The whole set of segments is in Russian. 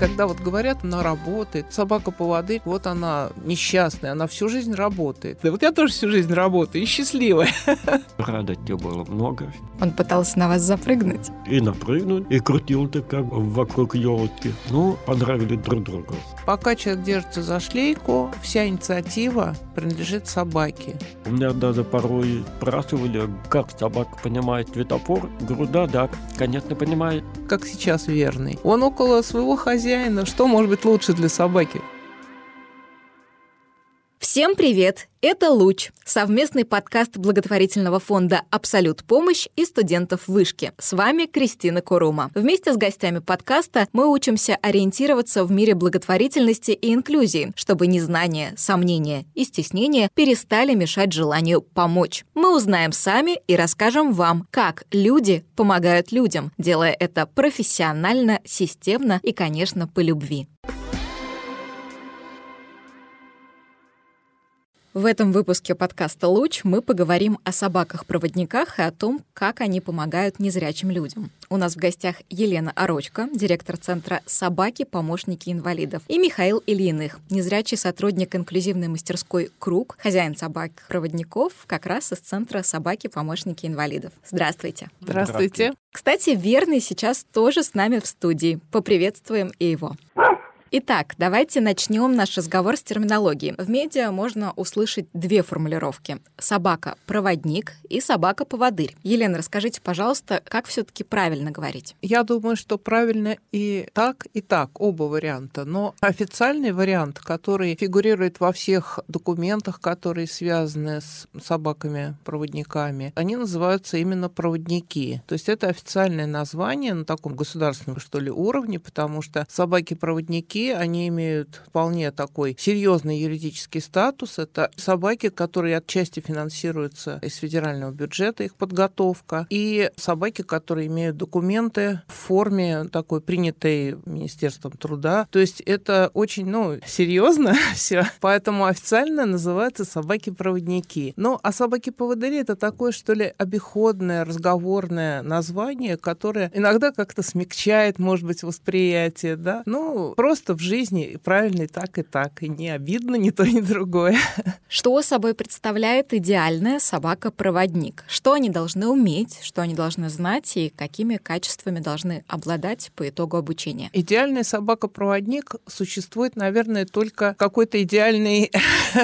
Когда вот говорят, она работает, собака-поводырь, вот она несчастная, она всю жизнь работает. Да вот я тоже всю жизнь работаю и счастливая. Радости было много. Он пытался на вас запрыгнуть? И напрыгнуть, и крутил-то как вокруг елки. Ну, понравились друг другу. Пока человек держится за шлейку, вся инициатива принадлежит собаке. У меня даже порой спрашивали, как собака понимает светофор. Говорю, да, да, конечно, понимает. Как сейчас верный. Он около своего хозяина. Что может быть лучше для собаки? Всем привет! Это «Луч» — совместный подкаст благотворительного фонда «Абсолют помощь» и студентов вышки. С вами Кристина Курума. Вместе с гостями подкаста мы учимся ориентироваться в мире благотворительности и инклюзии, чтобы незнание, сомнения и стеснение перестали мешать желанию помочь. Мы узнаем сами и расскажем вам, как люди помогают людям, делая это профессионально, системно и, конечно, по любви. В этом выпуске подкаста «Луч» мы поговорим о собаках-проводниках и о том, как они помогают незрячим людям. У нас в гостях Елена Орочка, директор Центра «Собаки. Помощники инвалидов», и Михаил Ильиных, незрячий сотрудник инклюзивной мастерской «Круг», хозяин собак-проводников как раз из Центра «Собаки. Помощники инвалидов». Здравствуйте. Здравствуйте. Кстати, Верный сейчас тоже с нами в студии. Поприветствуем и его. Итак, давайте начнем наш разговор с терминологии. В медиа можно услышать две формулировки. Собака-проводник и собака-поводырь. Елена, расскажите, пожалуйста, как все-таки правильно говорить? Я думаю, что правильно и так, и так, оба варианта. Но официальный вариант, который фигурирует во всех документах, которые связаны с собаками-проводниками, они называются именно проводники. То есть это официальное название на таком государственном, что ли, уровне, потому что собаки-проводники собаки, они имеют вполне такой серьезный юридический статус. Это собаки, которые отчасти финансируются из федерального бюджета, их подготовка, и собаки, которые имеют документы в форме такой принятой Министерством труда. То есть это очень, ну, серьезно все. Поэтому официально называются собаки-проводники. Ну, а собаки-поводыри это такое, что ли, обиходное, разговорное название, которое иногда как-то смягчает, может быть, восприятие, да. Ну, просто что в жизни правильно и так, и так. И не обидно ни то, ни другое. Что собой представляет идеальная собака-проводник? Что они должны уметь, что они должны знать и какими качествами должны обладать по итогу обучения? Идеальная собака-проводник существует, наверное, только какой-то идеальный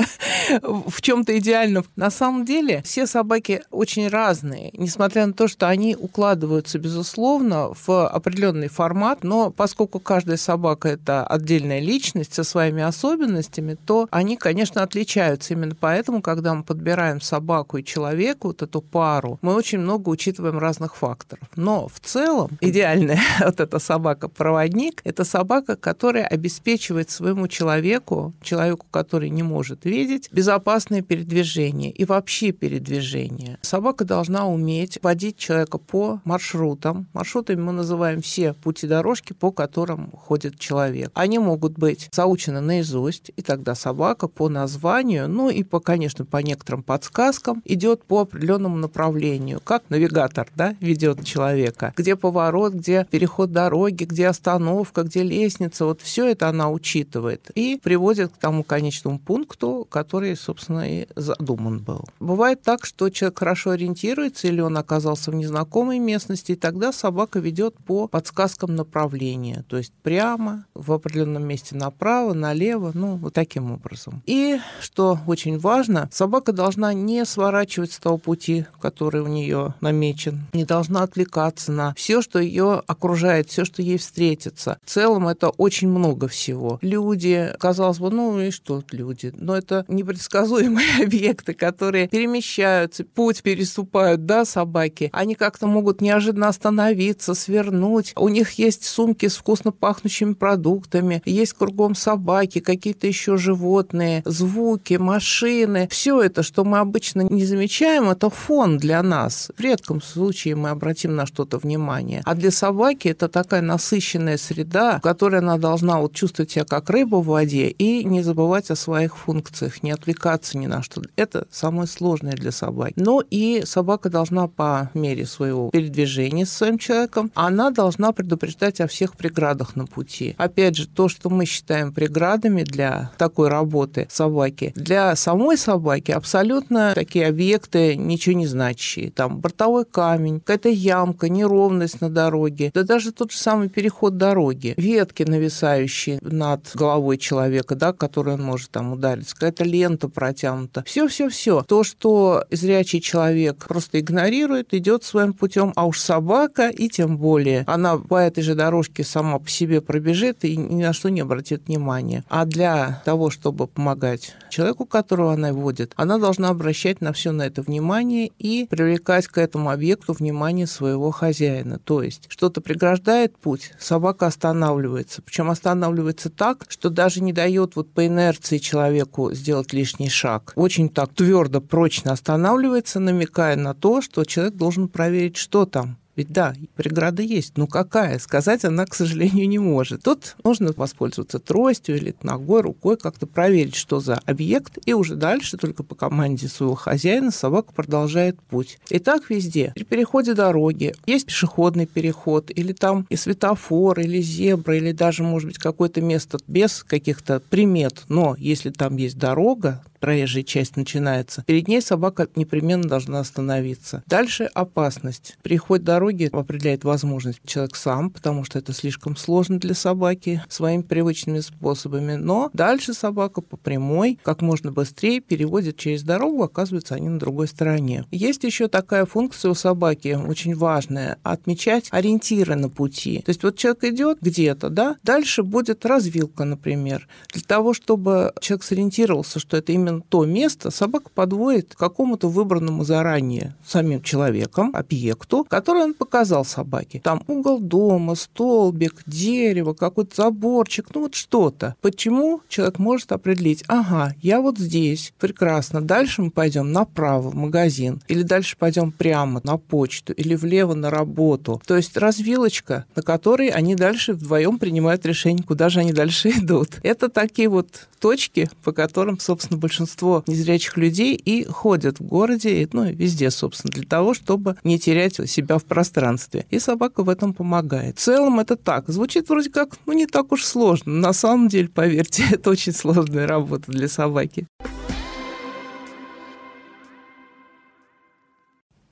в чем-то идеальном. На самом деле все собаки очень разные, несмотря на то, что они укладываются, безусловно, в определенный формат, но поскольку каждая собака это отдельная личность со своими особенностями, то они, конечно, отличаются. Именно поэтому, когда мы подбираем собаку и человека, вот эту пару, мы очень много учитываем разных факторов. Но в целом идеальная вот эта собака-проводник – это собака, которая обеспечивает своему человеку, человеку, который не может видеть, безопасное передвижение и вообще передвижение. Собака должна уметь водить человека по маршрутам. Маршрутами мы называем все пути дорожки, по которым ходит человек. А они могут быть заучены наизусть, и тогда собака по названию, ну и по, конечно, по некоторым подсказкам идет по определенному направлению, как навигатор, да, ведет человека, где поворот, где переход дороги, где остановка, где лестница, вот все это она учитывает и приводит к тому конечному пункту, который, собственно, и задуман был. Бывает так, что человек хорошо ориентируется или он оказался в незнакомой местности, и тогда собака ведет по подсказкам направления, то есть прямо в определенном определенном месте направо, налево, ну, вот таким образом. И, что очень важно, собака должна не сворачивать с того пути, который у нее намечен, не должна отвлекаться на все, что ее окружает, все, что ей встретится. В целом это очень много всего. Люди, казалось бы, ну и что люди? Но это непредсказуемые объекты, которые перемещаются, путь переступают, да, собаки. Они как-то могут неожиданно остановиться, свернуть. У них есть сумки с вкусно пахнущими продуктами, птицами, есть кругом собаки, какие-то еще животные, звуки, машины. Все это, что мы обычно не замечаем, это фон для нас. В редком случае мы обратим на что-то внимание. А для собаки это такая насыщенная среда, в которой она должна вот чувствовать себя как рыба в воде и не забывать о своих функциях, не отвлекаться ни на что. Это самое сложное для собаки. Но и собака должна по мере своего передвижения с своим человеком, она должна предупреждать о всех преградах на пути. Опять же, же, то, что мы считаем преградами для такой работы собаки, для самой собаки абсолютно такие объекты ничего не значащие. Там бортовой камень, какая-то ямка, неровность на дороге, да даже тот же самый переход дороги, ветки нависающие над головой человека, да, который он может там удариться, какая-то лента протянута. Все-все-все. То, что зрячий человек просто игнорирует, идет своим путем, а уж собака и тем более. Она по этой же дорожке сама по себе пробежит и ни на что не обратит внимания. А для того, чтобы помогать человеку, которого она водит, она должна обращать на все на это внимание и привлекать к этому объекту внимание своего хозяина. То есть что-то преграждает путь, собака останавливается. Причем останавливается так, что даже не дает вот по инерции человеку сделать лишний шаг. Очень так твердо, прочно останавливается, намекая на то, что человек должен проверить, что там, ведь да, преграда есть, но какая? Сказать она, к сожалению, не может. Тут нужно воспользоваться тростью или ногой, рукой, как-то проверить, что за объект, и уже дальше только по команде своего хозяина собака продолжает путь. И так везде. При переходе дороги есть пешеходный переход, или там и светофор, или зебра, или даже, может быть, какое-то место без каких-то примет. Но если там есть дорога, проезжая часть начинается, перед ней собака непременно должна остановиться. Дальше опасность. Переход дороги определяет возможность человек сам, потому что это слишком сложно для собаки своими привычными способами. Но дальше собака по прямой как можно быстрее переводит через дорогу, оказывается, они на другой стороне. Есть еще такая функция у собаки, очень важная, отмечать ориентиры на пути. То есть вот человек идет где-то, да, дальше будет развилка, например. Для того, чтобы человек сориентировался, что это именно именно то место собака подводит к какому-то выбранному заранее самим человеком объекту, который он показал собаке. Там угол дома, столбик, дерево, какой-то заборчик, ну вот что-то. Почему человек может определить, ага, я вот здесь, прекрасно, дальше мы пойдем направо в магазин, или дальше пойдем прямо на почту, или влево на работу. То есть развилочка, на которой они дальше вдвоем принимают решение, куда же они дальше идут. Это такие вот точки, по которым, собственно, большинство незрячих людей и ходят в городе, ну, везде, собственно, для того, чтобы не терять себя в пространстве. И собака в этом помогает. В целом это так. Звучит вроде как, ну, не так уж сложно. На самом деле, поверьте, это очень сложная работа для собаки.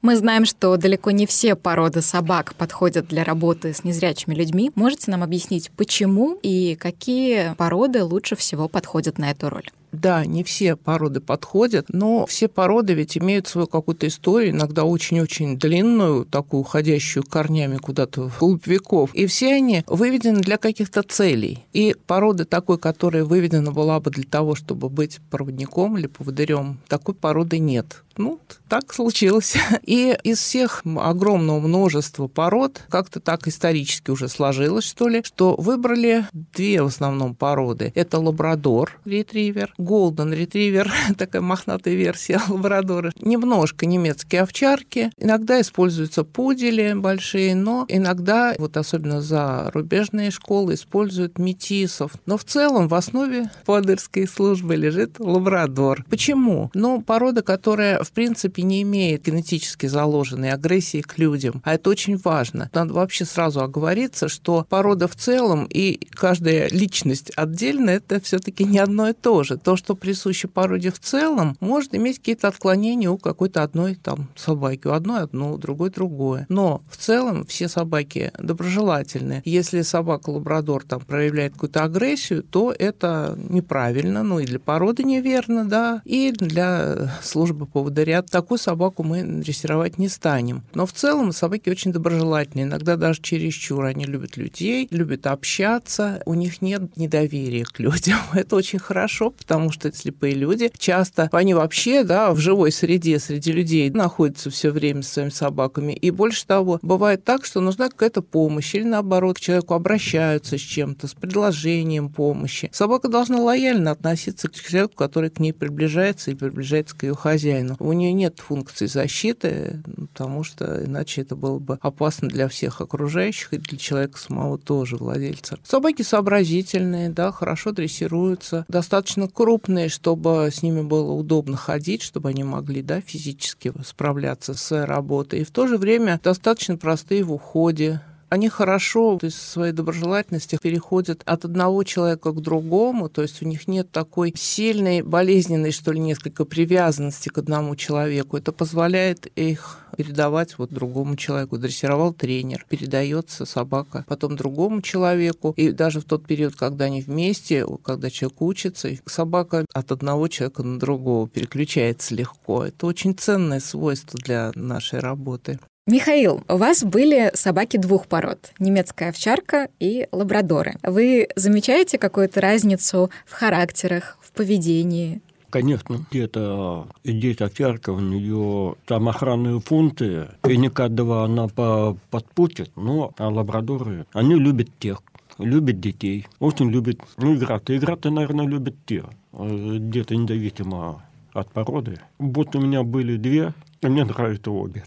Мы знаем, что далеко не все породы собак подходят для работы с незрячими людьми. Можете нам объяснить, почему и какие породы лучше всего подходят на эту роль? Да, не все породы подходят, но все породы ведь имеют свою какую-то историю, иногда очень-очень длинную, такую уходящую корнями куда-то в глубь веков. И все они выведены для каких-то целей. И породы такой, которая выведена была бы для того, чтобы быть проводником или поводырем, такой породы нет. Ну, так случилось. И из всех огромного множества пород как-то так исторически уже сложилось, что ли, что выбрали две в основном породы. Это лабрадор, ретривер, голден ретривер, такая мохнатая версия лабрадора. Немножко немецкие овчарки. Иногда используются пудели большие, но иногда, вот особенно за рубежные школы, используют метисов. Но в целом в основе поводырской службы лежит лабрадор. Почему? Ну, порода, которая в принципе, не имеет генетически заложенной агрессии к людям. А это очень важно. Надо вообще сразу оговориться, что порода в целом и каждая личность отдельно – это все таки не одно и то же. То, что присуще породе в целом, может иметь какие-то отклонения у какой-то одной там собаки. У одной одно, у другой другое. Но в целом все собаки доброжелательные. Если собака-лабрадор там проявляет какую-то агрессию, то это неправильно, ну и для породы неверно, да, и для службы поводыря, такую собаку мы дрессировать не станем. Но в целом собаки очень доброжелательные, иногда даже чересчур. Они любят людей, любят общаться, у них нет недоверия к людям. Это очень хорошо, потому что слепые люди часто, они вообще да, в живой среде, среди людей находятся все время с своими собаками. И больше того, бывает так, что нужна какая-то помощь, или наоборот, к человеку обращаются с чем-то, с предложением помощи. Собака должна лояльно относиться к человеку, который к ней приближается и приближается к ее хозяину у нее нет функции защиты, потому что иначе это было бы опасно для всех окружающих и для человека самого тоже, владельца. Собаки сообразительные, да, хорошо дрессируются, достаточно крупные, чтобы с ними было удобно ходить, чтобы они могли, да, физически справляться с работой. И в то же время достаточно простые в уходе, они хорошо, то есть своей доброжелательности переходят от одного человека к другому, то есть у них нет такой сильной, болезненной, что ли, несколько привязанности к одному человеку. Это позволяет их передавать вот другому человеку. Дрессировал тренер, передается собака потом другому человеку. И даже в тот период, когда они вместе, когда человек учится, собака от одного человека на другого переключается легко. Это очень ценное свойство для нашей работы. Михаил, у вас были собаки двух пород – немецкая овчарка и лабрадоры. Вы замечаете какую-то разницу в характерах, в поведении? Конечно, где-то здесь овчарка, у нее там охранные функции, и каждого она подпустит, но а лабрадоры, они любят тех, любят детей, очень любят ну, играть. Играть, наверное, любят те, э, где-то независимо от породы. Вот у меня были две, и мне нравятся обе.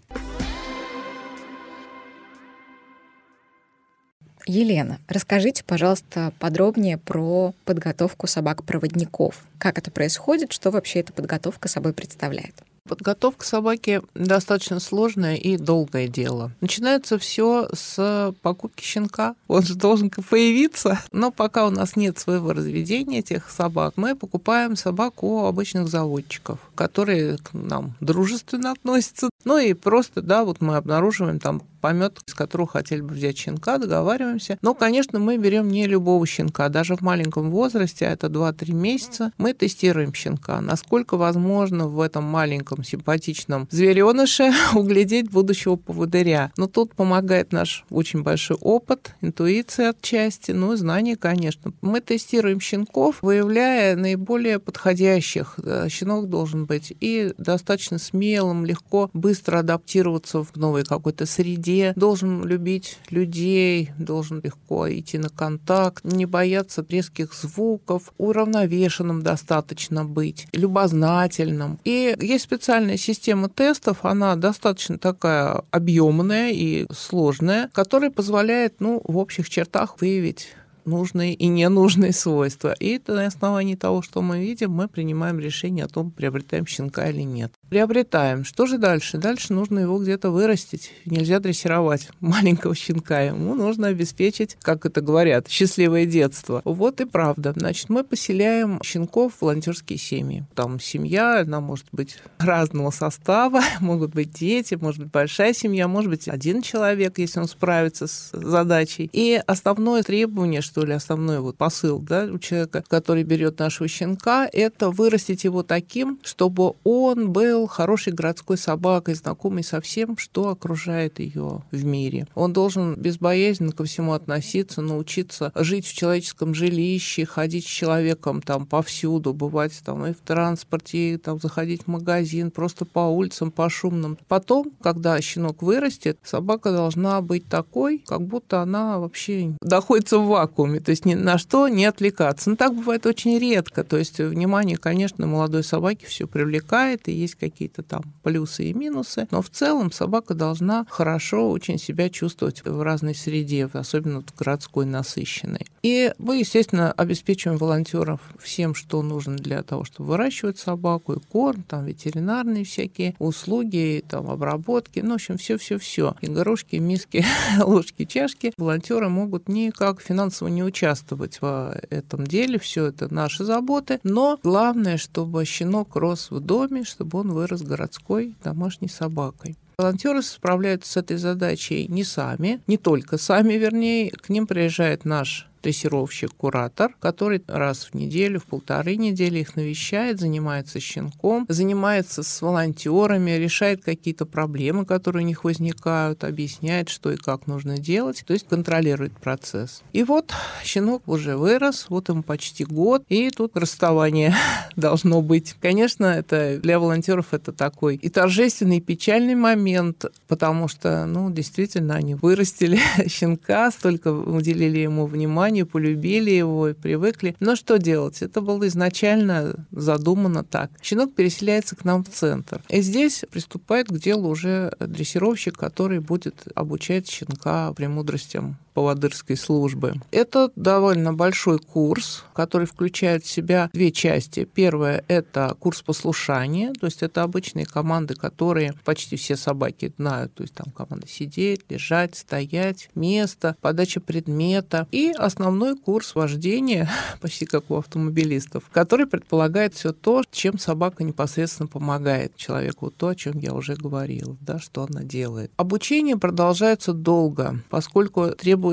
Елена, расскажите, пожалуйста, подробнее про подготовку собак-проводников. Как это происходит, что вообще эта подготовка собой представляет? Подготовка собаки достаточно сложное и долгое дело. Начинается все с покупки щенка. Он же должен появиться. Но пока у нас нет своего разведения этих собак, мы покупаем собак у обычных заводчиков, которые к нам дружественно относятся. Ну и просто, да, вот мы обнаруживаем там помет, из которого хотели бы взять щенка, договариваемся. Но, конечно, мы берем не любого щенка. Даже в маленьком возрасте, а это 2-3 месяца, мы тестируем щенка. Насколько возможно в этом маленьком симпатичном звереныше углядеть будущего поводыря. Но тут помогает наш очень большой опыт, интуиция отчасти, ну и знания, конечно. Мы тестируем щенков, выявляя наиболее подходящих. Щенок должен быть и достаточно смелым, легко, быстро адаптироваться в новой какой-то среде, среде, должен любить людей, должен легко идти на контакт, не бояться резких звуков, уравновешенным достаточно быть, любознательным. И есть специальная система тестов, она достаточно такая объемная и сложная, которая позволяет, ну, в общих чертах выявить нужные и ненужные свойства. И на основании того, что мы видим, мы принимаем решение о том, приобретаем щенка или нет. Приобретаем. Что же дальше? Дальше нужно его где-то вырастить. Нельзя дрессировать маленького щенка. Ему нужно обеспечить, как это говорят, счастливое детство. Вот и правда. Значит, мы поселяем щенков в волонтерские семьи. Там семья, она может быть разного состава, могут быть дети, может быть большая семья, может быть один человек, если он справится с задачей. И основное требование, что ли, основной вот посыл да, у человека, который берет нашего щенка, это вырастить его таким, чтобы он был был хорошей городской собакой, знакомой со всем, что окружает ее в мире. Он должен безбоязненно ко всему относиться, научиться жить в человеческом жилище, ходить с человеком там повсюду, бывать там и в транспорте, и, там заходить в магазин, просто по улицам, по шумным. Потом, когда щенок вырастет, собака должна быть такой, как будто она вообще находится в вакууме, то есть ни на что не отвлекаться. Но так бывает очень редко, то есть внимание, конечно, молодой собаки все привлекает, и есть какие-то там плюсы и минусы, но в целом собака должна хорошо очень себя чувствовать в разной среде, особенно в городской насыщенной. И мы, естественно, обеспечиваем волонтеров всем, что нужно для того, чтобы выращивать собаку, и корм, там ветеринарные всякие услуги, там обработки, ну, в общем, все-все-все. Игрушки, миски, ложки, чашки. Волонтеры могут никак финансово не участвовать в этом деле, все это наши заботы, но главное, чтобы щенок рос в доме, чтобы он вырос городской домашней собакой. Волонтеры справляются с этой задачей не сами, не только сами, вернее. К ним приезжает наш дрессировщик-куратор, который раз в неделю, в полторы недели их навещает, занимается щенком, занимается с волонтерами, решает какие-то проблемы, которые у них возникают, объясняет, что и как нужно делать, то есть контролирует процесс. И вот щенок уже вырос, вот ему почти год, и тут расставание должно быть. Конечно, это для волонтеров это такой и торжественный, и печальный момент, потому что, ну, действительно, они вырастили щенка, столько уделили ему внимания, внимание, полюбили его и привыкли. Но что делать? Это было изначально задумано так. Щенок переселяется к нам в центр. И здесь приступает к делу уже дрессировщик, который будет обучать щенка премудростям поводырской службы. Это довольно большой курс, который включает в себя две части. Первое – это курс послушания, то есть это обычные команды, которые почти все собаки знают, то есть там команда сидеть, лежать, стоять, место, подача предмета. И основной курс вождения, почти как у автомобилистов, который предполагает все то, чем собака непосредственно помогает человеку, то, о чем я уже говорила, да, что она делает. Обучение продолжается долго, поскольку требуется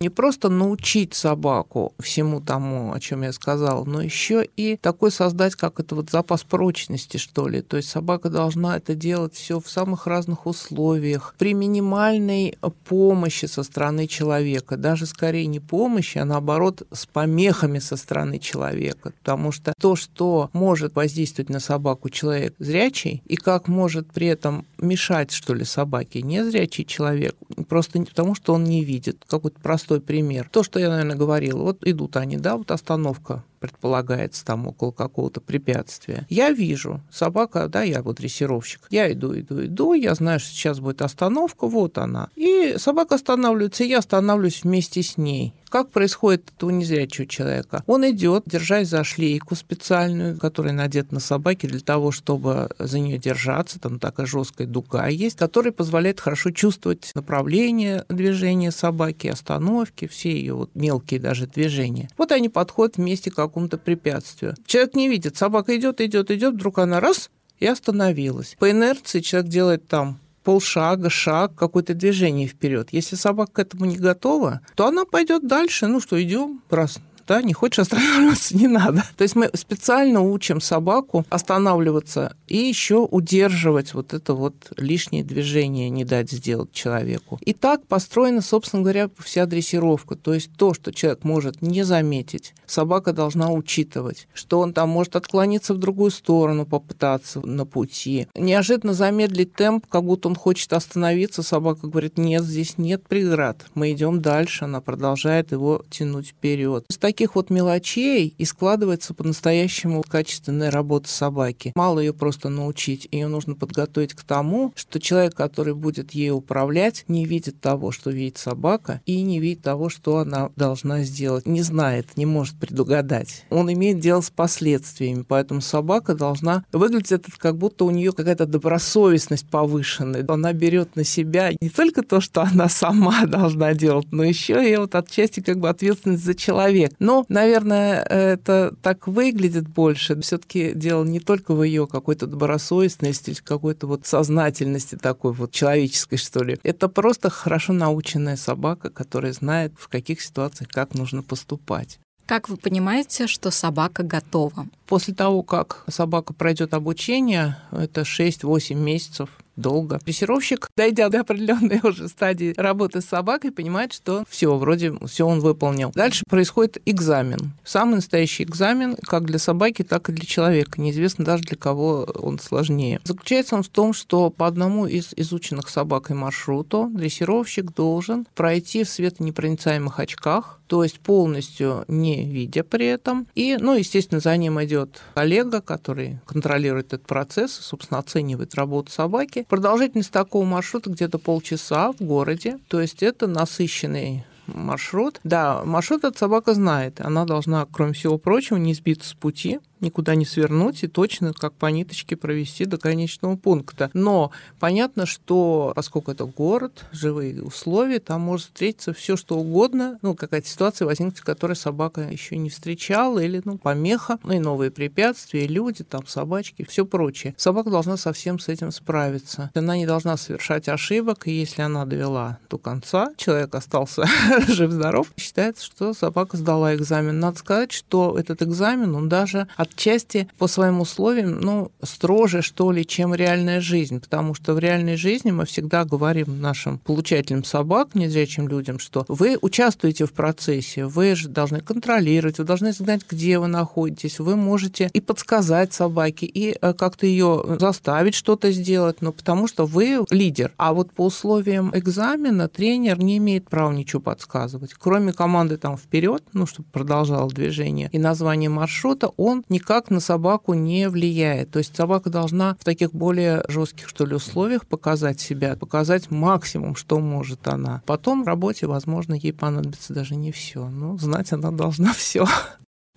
не просто научить собаку всему тому, о чем я сказала, но еще и такой создать, как это вот запас прочности, что ли. То есть собака должна это делать все в самых разных условиях, при минимальной помощи со стороны человека, даже скорее не помощи, а наоборот с помехами со стороны человека, потому что то, что может воздействовать на собаку человек зрячий, и как может при этом мешать, что ли, собаке незрячий человек, просто потому, что он не видит. Какой-то простой пример. То, что я, наверное, говорила, вот идут они, да, вот остановка предполагается там около какого-то препятствия. Я вижу, собака, да, я вот дрессировщик, я иду, иду, иду, я знаю, что сейчас будет остановка, вот она. И собака останавливается, и я останавливаюсь вместе с ней. Как происходит это у незрячего человека? Он идет, держась за шлейку специальную, которая надета на собаке для того, чтобы за нее держаться. Там такая жесткая дуга есть, которая позволяет хорошо чувствовать направление движения собаки, остановки, все ее вот мелкие даже движения. Вот они подходят вместе как какому-то препятствию. Человек не видит, собака идет, идет, идет, вдруг она раз и остановилась. По инерции человек делает там полшага, шаг, какое-то движение вперед. Если собака к этому не готова, то она пойдет дальше. Ну что, идем, раз да, не хочешь останавливаться, не надо. То есть мы специально учим собаку останавливаться и еще удерживать вот это вот лишнее движение, не дать сделать человеку. И так построена, собственно говоря, вся дрессировка. То есть то, что человек может не заметить, собака должна учитывать, что он там может отклониться в другую сторону, попытаться на пути. Неожиданно замедлить темп, как будто он хочет остановиться, собака говорит, нет, здесь нет преград, мы идем дальше, она продолжает его тянуть вперед. С таких таких вот мелочей и складывается по-настоящему качественная работа собаки. Мало ее просто научить, ее нужно подготовить к тому, что человек, который будет ей управлять, не видит того, что видит собака, и не видит того, что она должна сделать. Не знает, не может предугадать. Он имеет дело с последствиями, поэтому собака должна выглядеть это как будто у нее какая-то добросовестность повышенная. Она берет на себя не только то, что она сама должна делать, но еще и вот отчасти как бы ответственность за человека. Но, наверное, это так выглядит больше. Все-таки дело не только в ее какой-то добросовестности, какой-то вот сознательности такой вот человеческой, что ли. Это просто хорошо наученная собака, которая знает, в каких ситуациях как нужно поступать. Как вы понимаете, что собака готова? После того, как собака пройдет обучение, это 6-8 месяцев, долго. Дрессировщик, дойдя до определенной уже стадии работы с собакой, понимает, что все, вроде все он выполнил. Дальше происходит экзамен. Самый настоящий экзамен как для собаки, так и для человека. Неизвестно даже для кого он сложнее. Заключается он в том, что по одному из изученных собакой маршруту дрессировщик должен пройти в светонепроницаемых очках, то есть полностью не видя при этом. И, ну, естественно, за ним идет коллега, который контролирует этот процесс, собственно, оценивает работу собаки. Продолжительность такого маршрута где-то полчаса в городе, то есть это насыщенный маршрут. Да, маршрут эта собака знает. Она должна, кроме всего прочего, не сбиться с пути, никуда не свернуть и точно как по ниточке провести до конечного пункта. Но понятно, что поскольку это город, живые условия, там может встретиться все что угодно, ну, какая-то ситуация возникнет, которой собака еще не встречала, или, ну, помеха, ну, и новые препятствия, люди, там, собачки, все прочее. Собака должна совсем с этим справиться. Она не должна совершать ошибок, и если она довела до конца, человек остался жив-здоров, считается, что собака сдала экзамен. Надо сказать, что этот экзамен, он даже от отчасти по своим условиям, ну, строже, что ли, чем реальная жизнь, потому что в реальной жизни мы всегда говорим нашим получателям собак, незрячим людям, что вы участвуете в процессе, вы же должны контролировать, вы должны знать, где вы находитесь, вы можете и подсказать собаке, и э, как-то ее заставить что-то сделать, но потому что вы лидер. А вот по условиям экзамена тренер не имеет права ничего подсказывать. Кроме команды там вперед, ну, чтобы продолжало движение, и название маршрута, он не никак на собаку не влияет. То есть собака должна в таких более жестких, что ли, условиях показать себя, показать максимум, что может она. Потом в работе, возможно, ей понадобится даже не все. Но знать она должна все.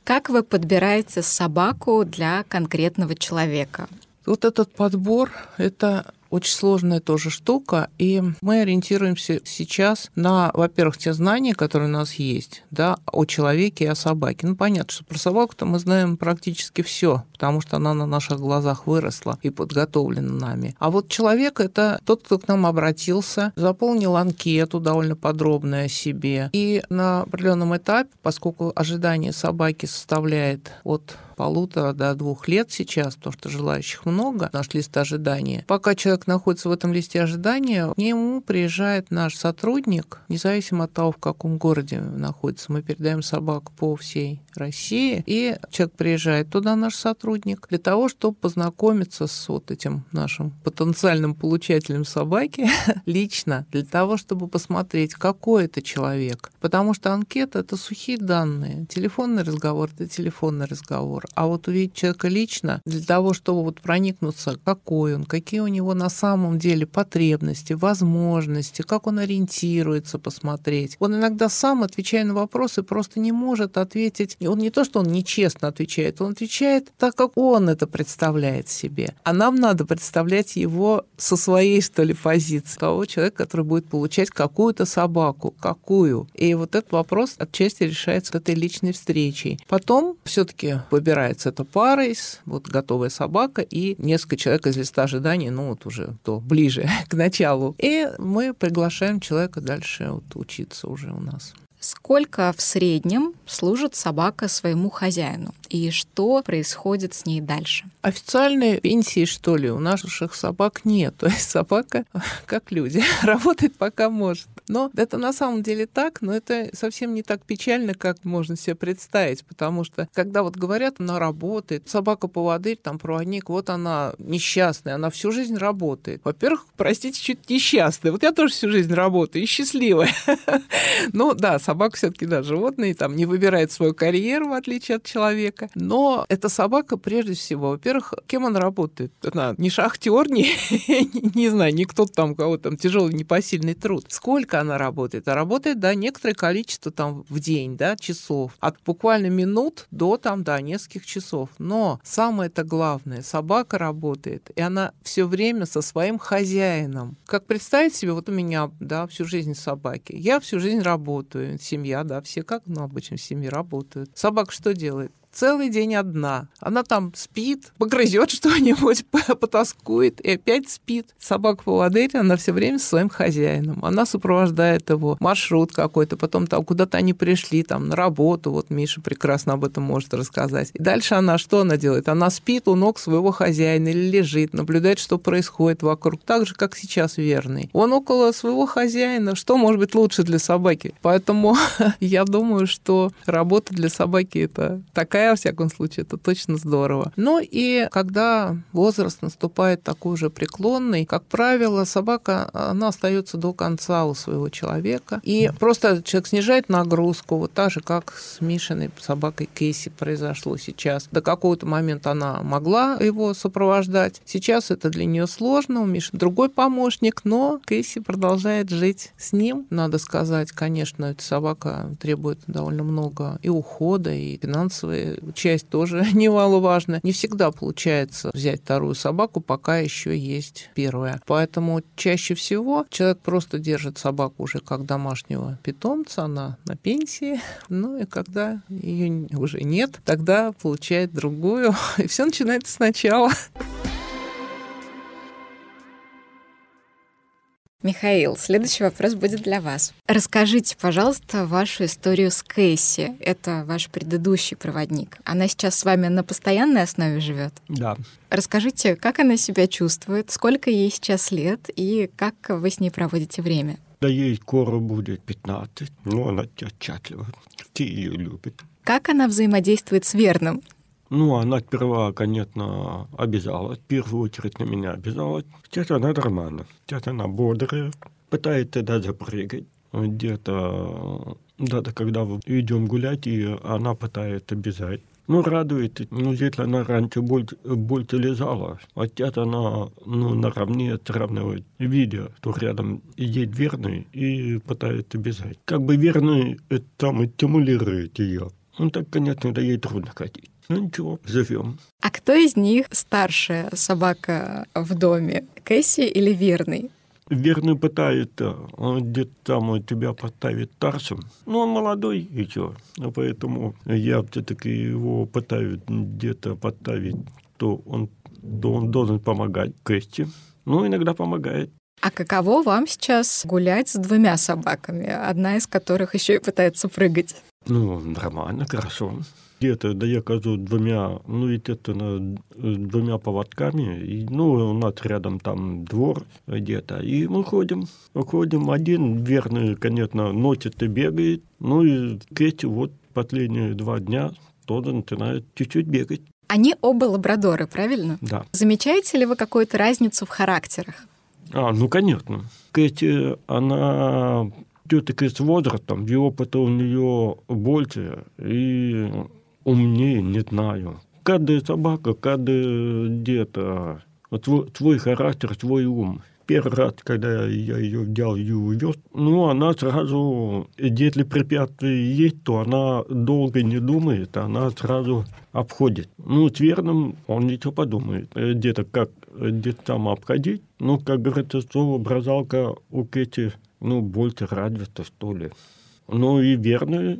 Как вы подбираете собаку для конкретного человека? Вот этот подбор – это очень сложная тоже штука, и мы ориентируемся сейчас на, во-первых, те знания, которые у нас есть, да, о человеке и о собаке. Ну, понятно, что про собаку-то мы знаем практически все, потому что она на наших глазах выросла и подготовлена нами. А вот человек – это тот, кто к нам обратился, заполнил анкету довольно подробную о себе, и на определенном этапе, поскольку ожидание собаки составляет от полутора до двух лет сейчас, потому что желающих много, наш лист ожидания. Пока человек находится в этом листе ожидания, к нему приезжает наш сотрудник, независимо от того, в каком городе находится. Мы передаем собак по всей России, и человек приезжает туда, наш сотрудник, для того, чтобы познакомиться с вот этим нашим потенциальным получателем собаки лично, для того, чтобы посмотреть, какой это человек. Потому что анкета — это сухие данные. Телефонный разговор — это телефонный разговор. А вот увидеть человека лично, для того, чтобы вот проникнуться, какой он, какие у него на самом деле потребности, возможности, как он ориентируется, посмотреть. Он иногда сам, отвечая на вопросы, просто не может ответить он не то, что он нечестно отвечает, он отвечает так, как он это представляет себе. А нам надо представлять его со своей, что ли, позиции. Того человека, который будет получать какую-то собаку. Какую? И вот этот вопрос отчасти решается этой личной встречей. Потом все таки выбирается эта пара из вот готовая собака и несколько человек из листа ожидания, ну вот уже то ближе к началу. И мы приглашаем человека дальше вот учиться уже у нас. Сколько в среднем служит собака своему хозяину? И что происходит с ней дальше? Официальной пенсии, что ли, у наших собак нет. То есть собака, как люди, работает пока может. Но это на самом деле так, но это совсем не так печально, как можно себе представить, потому что когда вот говорят, она работает, собака-поводырь, там проводник, вот она несчастная, она всю жизнь работает. Во-первых, простите, чуть несчастная. Вот я тоже всю жизнь работаю и счастливая. Ну да, собака все-таки, да, животное, там не выбирает свою карьеру, в отличие от человека. Но эта собака, прежде всего, во-первых, кем она работает? Она не шахтер, не, не знаю, не кто-то там, кого там тяжелый непосильный труд. Сколько она работает? А работает, да, некоторое количество там в день, да, часов. От буквально минут до там, да, нескольких часов. Но самое-то главное, собака работает, и она все время со своим хозяином. Как представить себе, вот у меня, да, всю жизнь собаки. Я всю жизнь работаю, семья, да, все как, ну, обычно в семье работают. Собака что делает? Целый день одна. Она там спит, погрызет что-нибудь, потаскует и опять спит. Собака поводырь, она все время со своим хозяином. Она сопровождает его, маршрут какой-то, потом там куда-то они пришли, там на работу, вот Миша прекрасно об этом может рассказать. И дальше она что она делает? Она спит у ног своего хозяина или лежит, наблюдает, что происходит вокруг, так же, как сейчас верный. Он около своего хозяина. Что может быть лучше для собаки? Поэтому я думаю, что работа для собаки это такая такая, во всяком случае, это точно здорово. Ну и когда возраст наступает такой уже преклонный, как правило, собака, она остается до конца у своего человека. И просто человек снижает нагрузку, вот так же, как с Мишиной собакой Кейси произошло сейчас. До какого-то момента она могла его сопровождать. Сейчас это для нее сложно, у Миши другой помощник, но Кейси продолжает жить с ним. Надо сказать, конечно, эта собака требует довольно много и ухода, и финансовые часть тоже немаловажная. Не всегда получается взять вторую собаку, пока еще есть первая. Поэтому чаще всего человек просто держит собаку уже как домашнего питомца, она на пенсии. Ну и когда ее уже нет, тогда получает другую. И все начинается сначала. Михаил, следующий вопрос будет для вас. Расскажите, пожалуйста, вашу историю с Кэсси. Это ваш предыдущий проводник. Она сейчас с вами на постоянной основе живет? Да. Расскажите, как она себя чувствует, сколько ей сейчас лет и как вы с ней проводите время? Да ей скоро будет 15, но она счастлива. Все ее любят. Как она взаимодействует с Верным? Ну, она сперва, конечно, обязалась, в первую очередь на меня обязалась. Сейчас она нормально, сейчас она бодрая, пытается даже прыгать. Где-то, даже когда идем гулять, и она пытается бежать. Ну, радует, ну, если она раньше больше, больше лежала, а сейчас она, ну, наравне сравнивает, видя, что рядом едет верный и пытается бежать. Как бы верный это там стимулирует ее. Ну, так, конечно, да ей трудно ходить. Ну ничего, живем. А кто из них старшая собака в доме? Кэсси или Верный? Верный пытается, он где-то там тебя поставить старшим. Ну, он молодой еще, поэтому я все-таки его пытаюсь где-то поставить, то он, то он должен помогать Кэсси. Ну, иногда помогает. А каково вам сейчас гулять с двумя собаками, одна из которых еще и пытается прыгать? Ну, нормально, хорошо где-то, да я кажу, двумя, ну, естественно, двумя поводками. И, ну, у нас рядом там двор где-то. И мы ходим, ходим. Один верный, конечно, носит и бегает. Ну, и Кэти вот последние два дня тоже начинает чуть-чуть бегать. Они оба лабрадоры, правильно? Да. Замечаете ли вы какую-то разницу в характерах? А, ну, конечно. Кэти, она все-таки с возрастом, и опыта у нее больше, и умнее, не знаю. Каждая собака, каждый где-то свой, свой характер, свой ум. Первый раз, когда я ее взял и увез, ну, она сразу, если препятствие есть, то она долго не думает, она сразу обходит. Ну, с верным он ничего подумает. Где-то как где-то там обходить. Ну, как говорится, слово бразалка у Кэти, ну, больше развита, что ли. Ну и верный,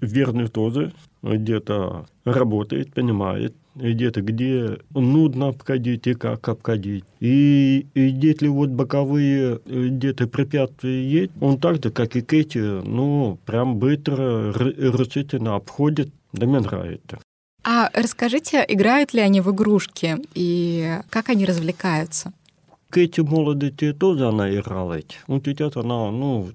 верный тоже где-то работает, понимает, где-то где нудно обходить и как обходить. И, и если вот боковые где-то препятствия есть, он так же, как и Кэти, ну, прям быстро, решительно обходит, да мне нравится. А расскажите, играют ли они в игрушки и как они развлекаются? К этим молодости тоже она играла. Вот сейчас она, ну,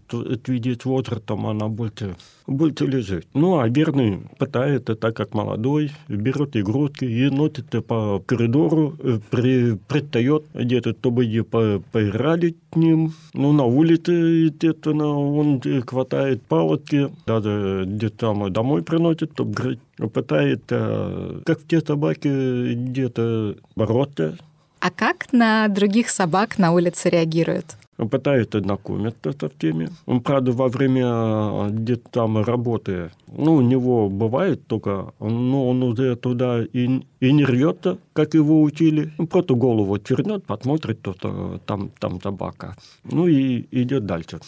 видит возрастом, она больше, больше лежит. Ну, а верный пытается, так как молодой, берет игрушки и носит по коридору, э, при, предстает где-то, чтобы ее по, поиграли с ним. Ну, на улице, естественно, он хватает палочки, даже где-то там домой приносит, чтобы грызть. Пытается, как те собаки, где-то бороться а как на других собак на улице реагируют? пытаются знакомиться со всеми. Он, правда, во время э, где-то там работы, ну, у него бывает только, но он уже туда и, и не рвется, как его учили. Он просто голову чернет, посмотрит, что там, там собака. Ну и идет дальше.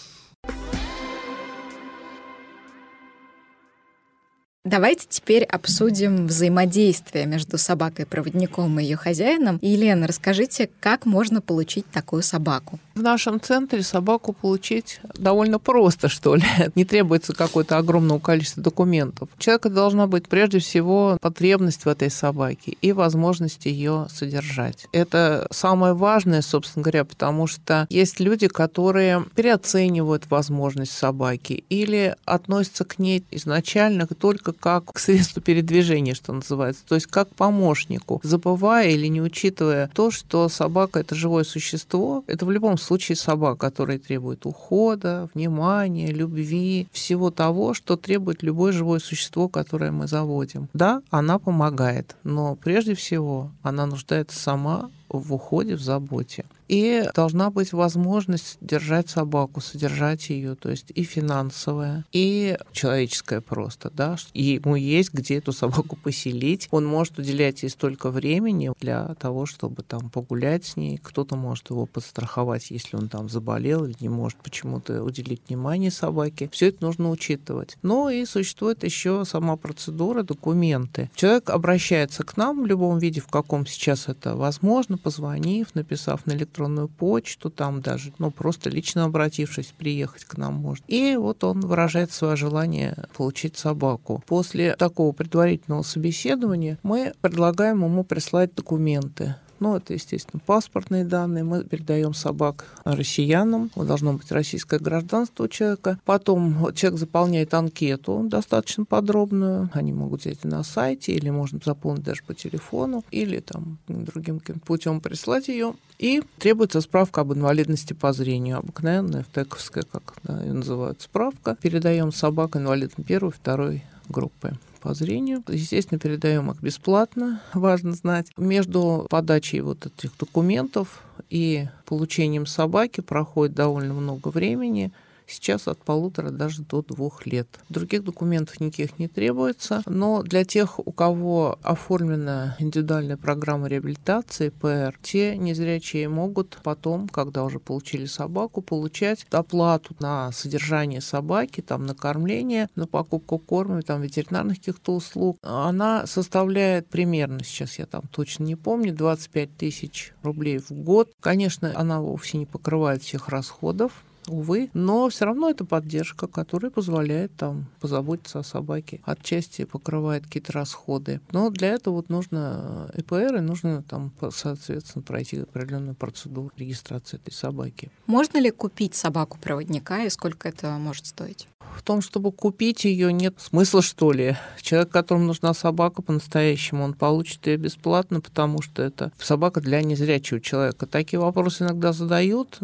Давайте теперь обсудим взаимодействие между собакой-проводником и ее хозяином. Елена, расскажите, как можно получить такую собаку? В нашем центре собаку получить довольно просто, что ли. Не требуется какое-то огромное количество документов. У человека должна быть прежде всего потребность в этой собаке и возможность ее содержать. Это самое важное, собственно говоря, потому что есть люди, которые переоценивают возможность собаки или относятся к ней изначально только как к средству передвижения, что называется, то есть как помощнику, забывая или не учитывая то, что собака это живое существо, это в любом случае собака, которая требует ухода, внимания, любви, всего того, что требует любое живое существо, которое мы заводим. Да, она помогает, но прежде всего она нуждается сама в уходе, в заботе. И должна быть возможность держать собаку, содержать ее, то есть и финансовая, и человеческая просто, да. И ему есть где эту собаку поселить. Он может уделять ей столько времени для того, чтобы там погулять с ней. Кто-то может его подстраховать, если он там заболел или не может почему-то уделить внимание собаке. Все это нужно учитывать. Но и существует еще сама процедура, документы. Человек обращается к нам в любом виде, в каком сейчас это возможно, позвонив, написав на электронную почту, там даже, ну, просто лично обратившись, приехать к нам может. И вот он выражает свое желание получить собаку. После такого предварительного собеседования мы предлагаем ему прислать документы ну, это, естественно, паспортные данные. Мы передаем собак россиянам. Должно быть российское гражданство у человека. Потом человек заполняет анкету достаточно подробную. Они могут взять на сайте, или можно заполнить даже по телефону, или там другим путем прислать ее. И требуется справка об инвалидности по зрению. Обыкновенная, втековская, как да, называют, справка. Передаем собак инвалидам первой, второй группы по зрению. Естественно, передаем их бесплатно, важно знать. Между подачей вот этих документов и получением собаки проходит довольно много времени сейчас от полутора даже до двух лет. Других документов никаких не требуется, но для тех, у кого оформлена индивидуальная программа реабилитации, ПР, те незрячие могут потом, когда уже получили собаку, получать доплату на содержание собаки, там, на кормление, на покупку корма, там, ветеринарных каких-то услуг. Она составляет примерно, сейчас я там точно не помню, 25 тысяч рублей в год. Конечно, она вовсе не покрывает всех расходов, увы. Но все равно это поддержка, которая позволяет там позаботиться о собаке. Отчасти покрывает какие-то расходы. Но для этого вот нужно ИПР, и нужно там, соответственно, пройти определенную процедуру регистрации этой собаки. Можно ли купить собаку-проводника и сколько это может стоить? В том, чтобы купить ее, нет смысла, что ли. Человек, которому нужна собака по-настоящему, он получит ее бесплатно, потому что это собака для незрячего человека. Такие вопросы иногда задают,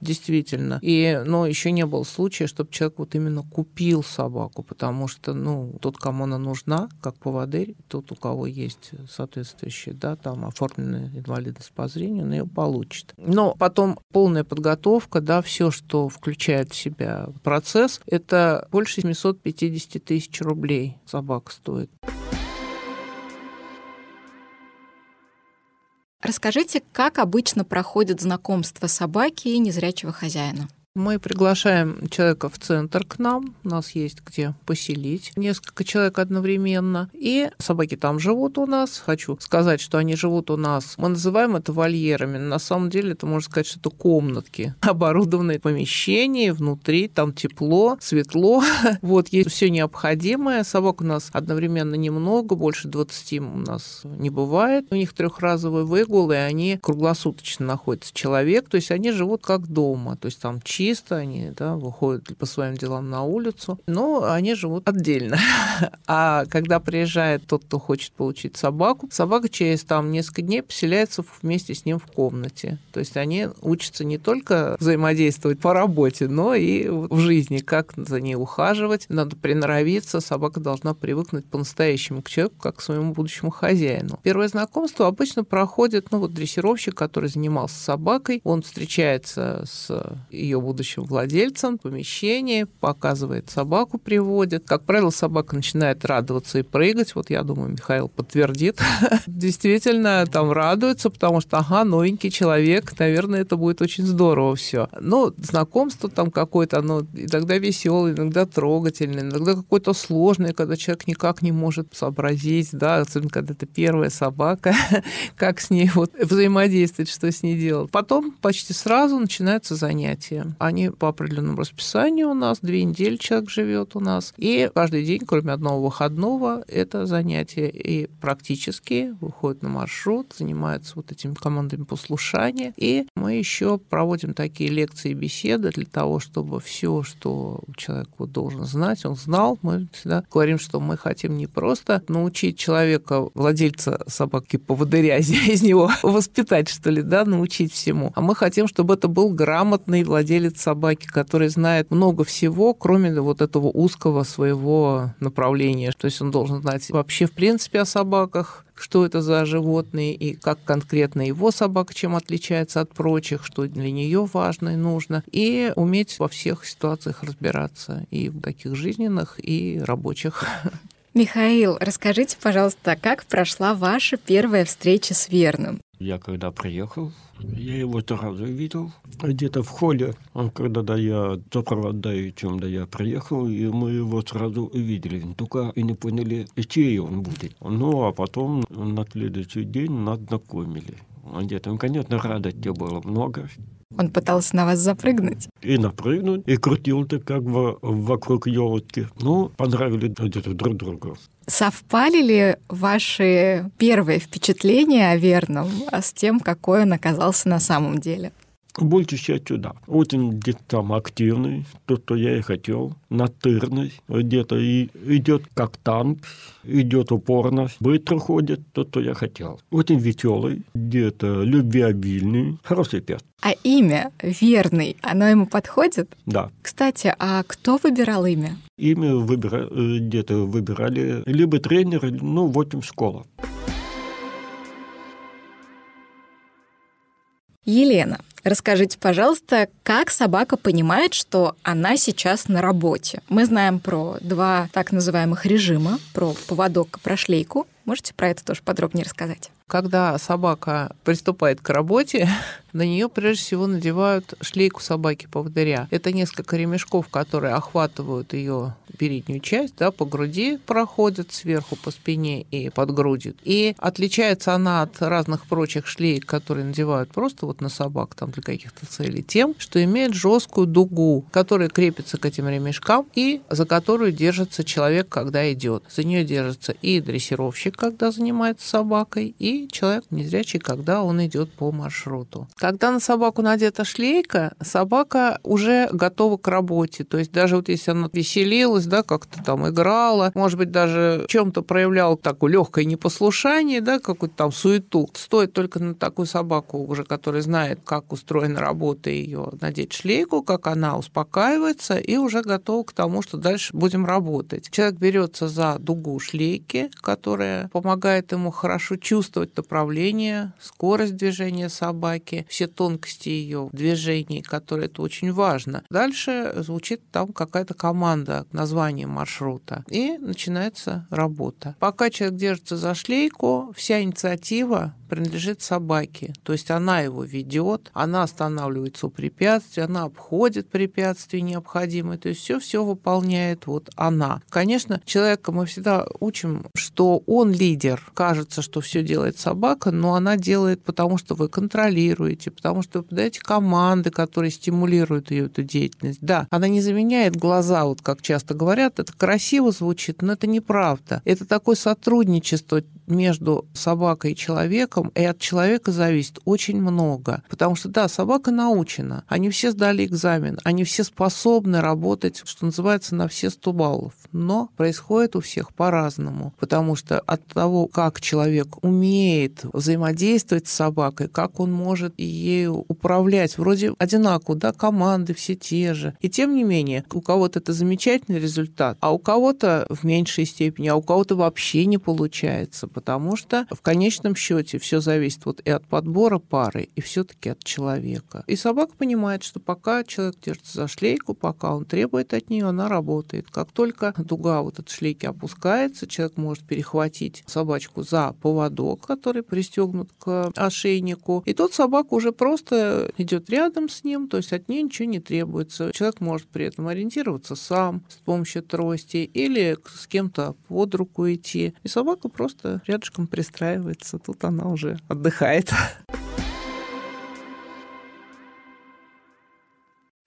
действительно. И, но еще не было случая, чтобы человек вот именно купил собаку, потому что, ну, тот, кому она нужна, как поводырь, тот, у кого есть соответствующая, да, там оформленная инвалидность по зрению, он ее получит. Но потом полная подготовка, да, все, что включает в себя процесс, это больше 750 тысяч рублей собака стоит. Расскажите, как обычно проходит знакомство собаки и незрячего хозяина? Мы приглашаем человека в центр к нам. У нас есть где поселить несколько человек одновременно. И собаки там живут у нас. Хочу сказать, что они живут у нас. Мы называем это вольерами. На самом деле это можно сказать, что это комнатки, оборудованные помещения. Внутри там тепло, светло. Вот есть все необходимое. Собак у нас одновременно немного, больше 20 у нас не бывает. У них трехразовые выгулы, и они круглосуточно находятся человек. То есть они живут как дома. То есть там чисто, они да, выходят по своим делам на улицу, но они живут отдельно. А когда приезжает тот, кто хочет получить собаку, собака через там несколько дней поселяется вместе с ним в комнате. То есть они учатся не только взаимодействовать по работе, но и в жизни, как за ней ухаживать. Надо приноровиться, собака должна привыкнуть по-настоящему к человеку, как к своему будущему хозяину. Первое знакомство обычно проходит, ну вот дрессировщик, который занимался собакой, он встречается с ее будущим владельцем помещение, показывает собаку, приводит. Как правило, собака начинает радоваться и прыгать. Вот я думаю, Михаил подтвердит. Действительно, там радуется, потому что, ага, новенький человек, наверное, это будет очень здорово все. Но знакомство там какое-то, оно иногда веселое, иногда трогательное, иногда какое-то сложное, когда человек никак не может сообразить, да, особенно когда это первая собака, как с ней вот взаимодействовать, что с ней делать. Потом почти сразу начинаются занятия. Они по определенному расписанию у нас, две недели человек живет у нас. И каждый день, кроме одного выходного, это занятия и практически выходят на маршрут, занимаются вот этими командами послушания. И мы еще проводим такие лекции и беседы для того, чтобы все, что человек вот должен знать, он знал. Мы всегда говорим, что мы хотим не просто научить человека, владельца собаки поводыря, из него воспитать, что ли, да, научить всему, а мы хотим, чтобы это был грамотный владелец владелец собаки, который знает много всего, кроме вот этого узкого своего направления. То есть он должен знать вообще в принципе о собаках, что это за животные и как конкретно его собака чем отличается от прочих, что для нее важно и нужно, и уметь во всех ситуациях разбираться, и в таких жизненных, и рабочих. Михаил, расскажите, пожалуйста, как прошла ваша первая встреча с Верным? Я когда приехал, я его сразу видел где-то в холле. Он когда да я сопровождаю, чем да я приехал, и мы его сразу увидели. Только и не поняли, чей он будет. Ну, а потом на следующий день нас знакомили. Где-то, конечно, радости было много. Он пытался на вас запрыгнуть? И напрыгнуть, и крутился как бы вокруг елки. Ну, понравились друг другу. Совпали ли ваши первые впечатления о Верном с тем, какой он оказался на самом деле? Больше частью, да. Очень где-то там активный, то, что я и хотел, натырный, где-то и идет как танк, идет упорно, быстро ходит, то, что я хотел. Очень веселый, где-то любвеобильный, хороший пес. А имя «Верный», оно ему подходит? Да. Кстати, а кто выбирал имя? Имя выбира... Э, где-то выбирали либо тренер, ну, в общем, школа. Елена, расскажите, пожалуйста, как собака понимает, что она сейчас на работе? Мы знаем про два так называемых режима, про поводок и про шлейку. Можете про это тоже подробнее рассказать? Когда собака приступает к работе, на нее прежде всего надевают шлейку собаки-поводыря. Это несколько ремешков, которые охватывают ее переднюю часть, да, по груди проходят сверху, по спине и под грудью. И отличается она от разных прочих шлейк, которые надевают просто вот на собак там для каких-то целей, тем, что имеет жесткую дугу, которая крепится к этим ремешкам и за которую держится человек, когда идет. За нее держится и дрессировщик, когда занимается собакой, и человек незрячий, когда он идет по маршруту. Когда на собаку надета шлейка, собака уже готова к работе. То есть даже вот если она веселилась, да, как-то там играла, может быть, даже чем-то проявляла такое легкое непослушание, да, какую-то там суету. Стоит только на такую собаку уже, которая знает, как устроена работа ее, надеть шлейку, как она успокаивается и уже готова к тому, что дальше будем работать. Человек берется за дугу шлейки, которая помогает ему хорошо чувствовать направление, скорость движения собаки, все тонкости ее движений, которые это очень важно. Дальше звучит там какая-то команда, название маршрута, и начинается работа. Пока человек держится за шлейку, вся инициатива принадлежит собаке. То есть она его ведет, она останавливается у препятствий, она обходит препятствия необходимые. То есть все все выполняет вот она. Конечно, человека мы всегда учим, что он лидер. Кажется, что все делает собака, но она делает, потому что вы контролируете, потому что вы подаете команды, которые стимулируют ее эту деятельность. Да, она не заменяет глаза, вот как часто говорят, это красиво звучит, но это неправда. Это такое сотрудничество между собакой и человеком, и от человека зависит очень много. Потому что, да, собака научена, они все сдали экзамен, они все способны работать, что называется, на все 100 баллов. Но происходит у всех по-разному, потому что от того, как человек умеет взаимодействовать с собакой, как он может ею управлять, вроде одинаково, да, команды все те же. И тем не менее, у кого-то это замечательный результат, а у кого-то в меньшей степени, а у кого-то вообще не получается, потому что в конечном счете все зависит вот и от подбора пары, и все-таки от человека. И собака понимает, что пока человек держится за шлейку, пока он требует от нее, она работает. Как только дуга вот от шлейки опускается, человек может перехватить собачку за поводок, который пристегнут к ошейнику, и тот собака уже просто идет рядом с ним, то есть от нее ничего не требуется. Человек может при этом ориентироваться сам с помощью трости или с кем-то под руку идти. И собака просто рядышком пристраивается, тут она уже отдыхает.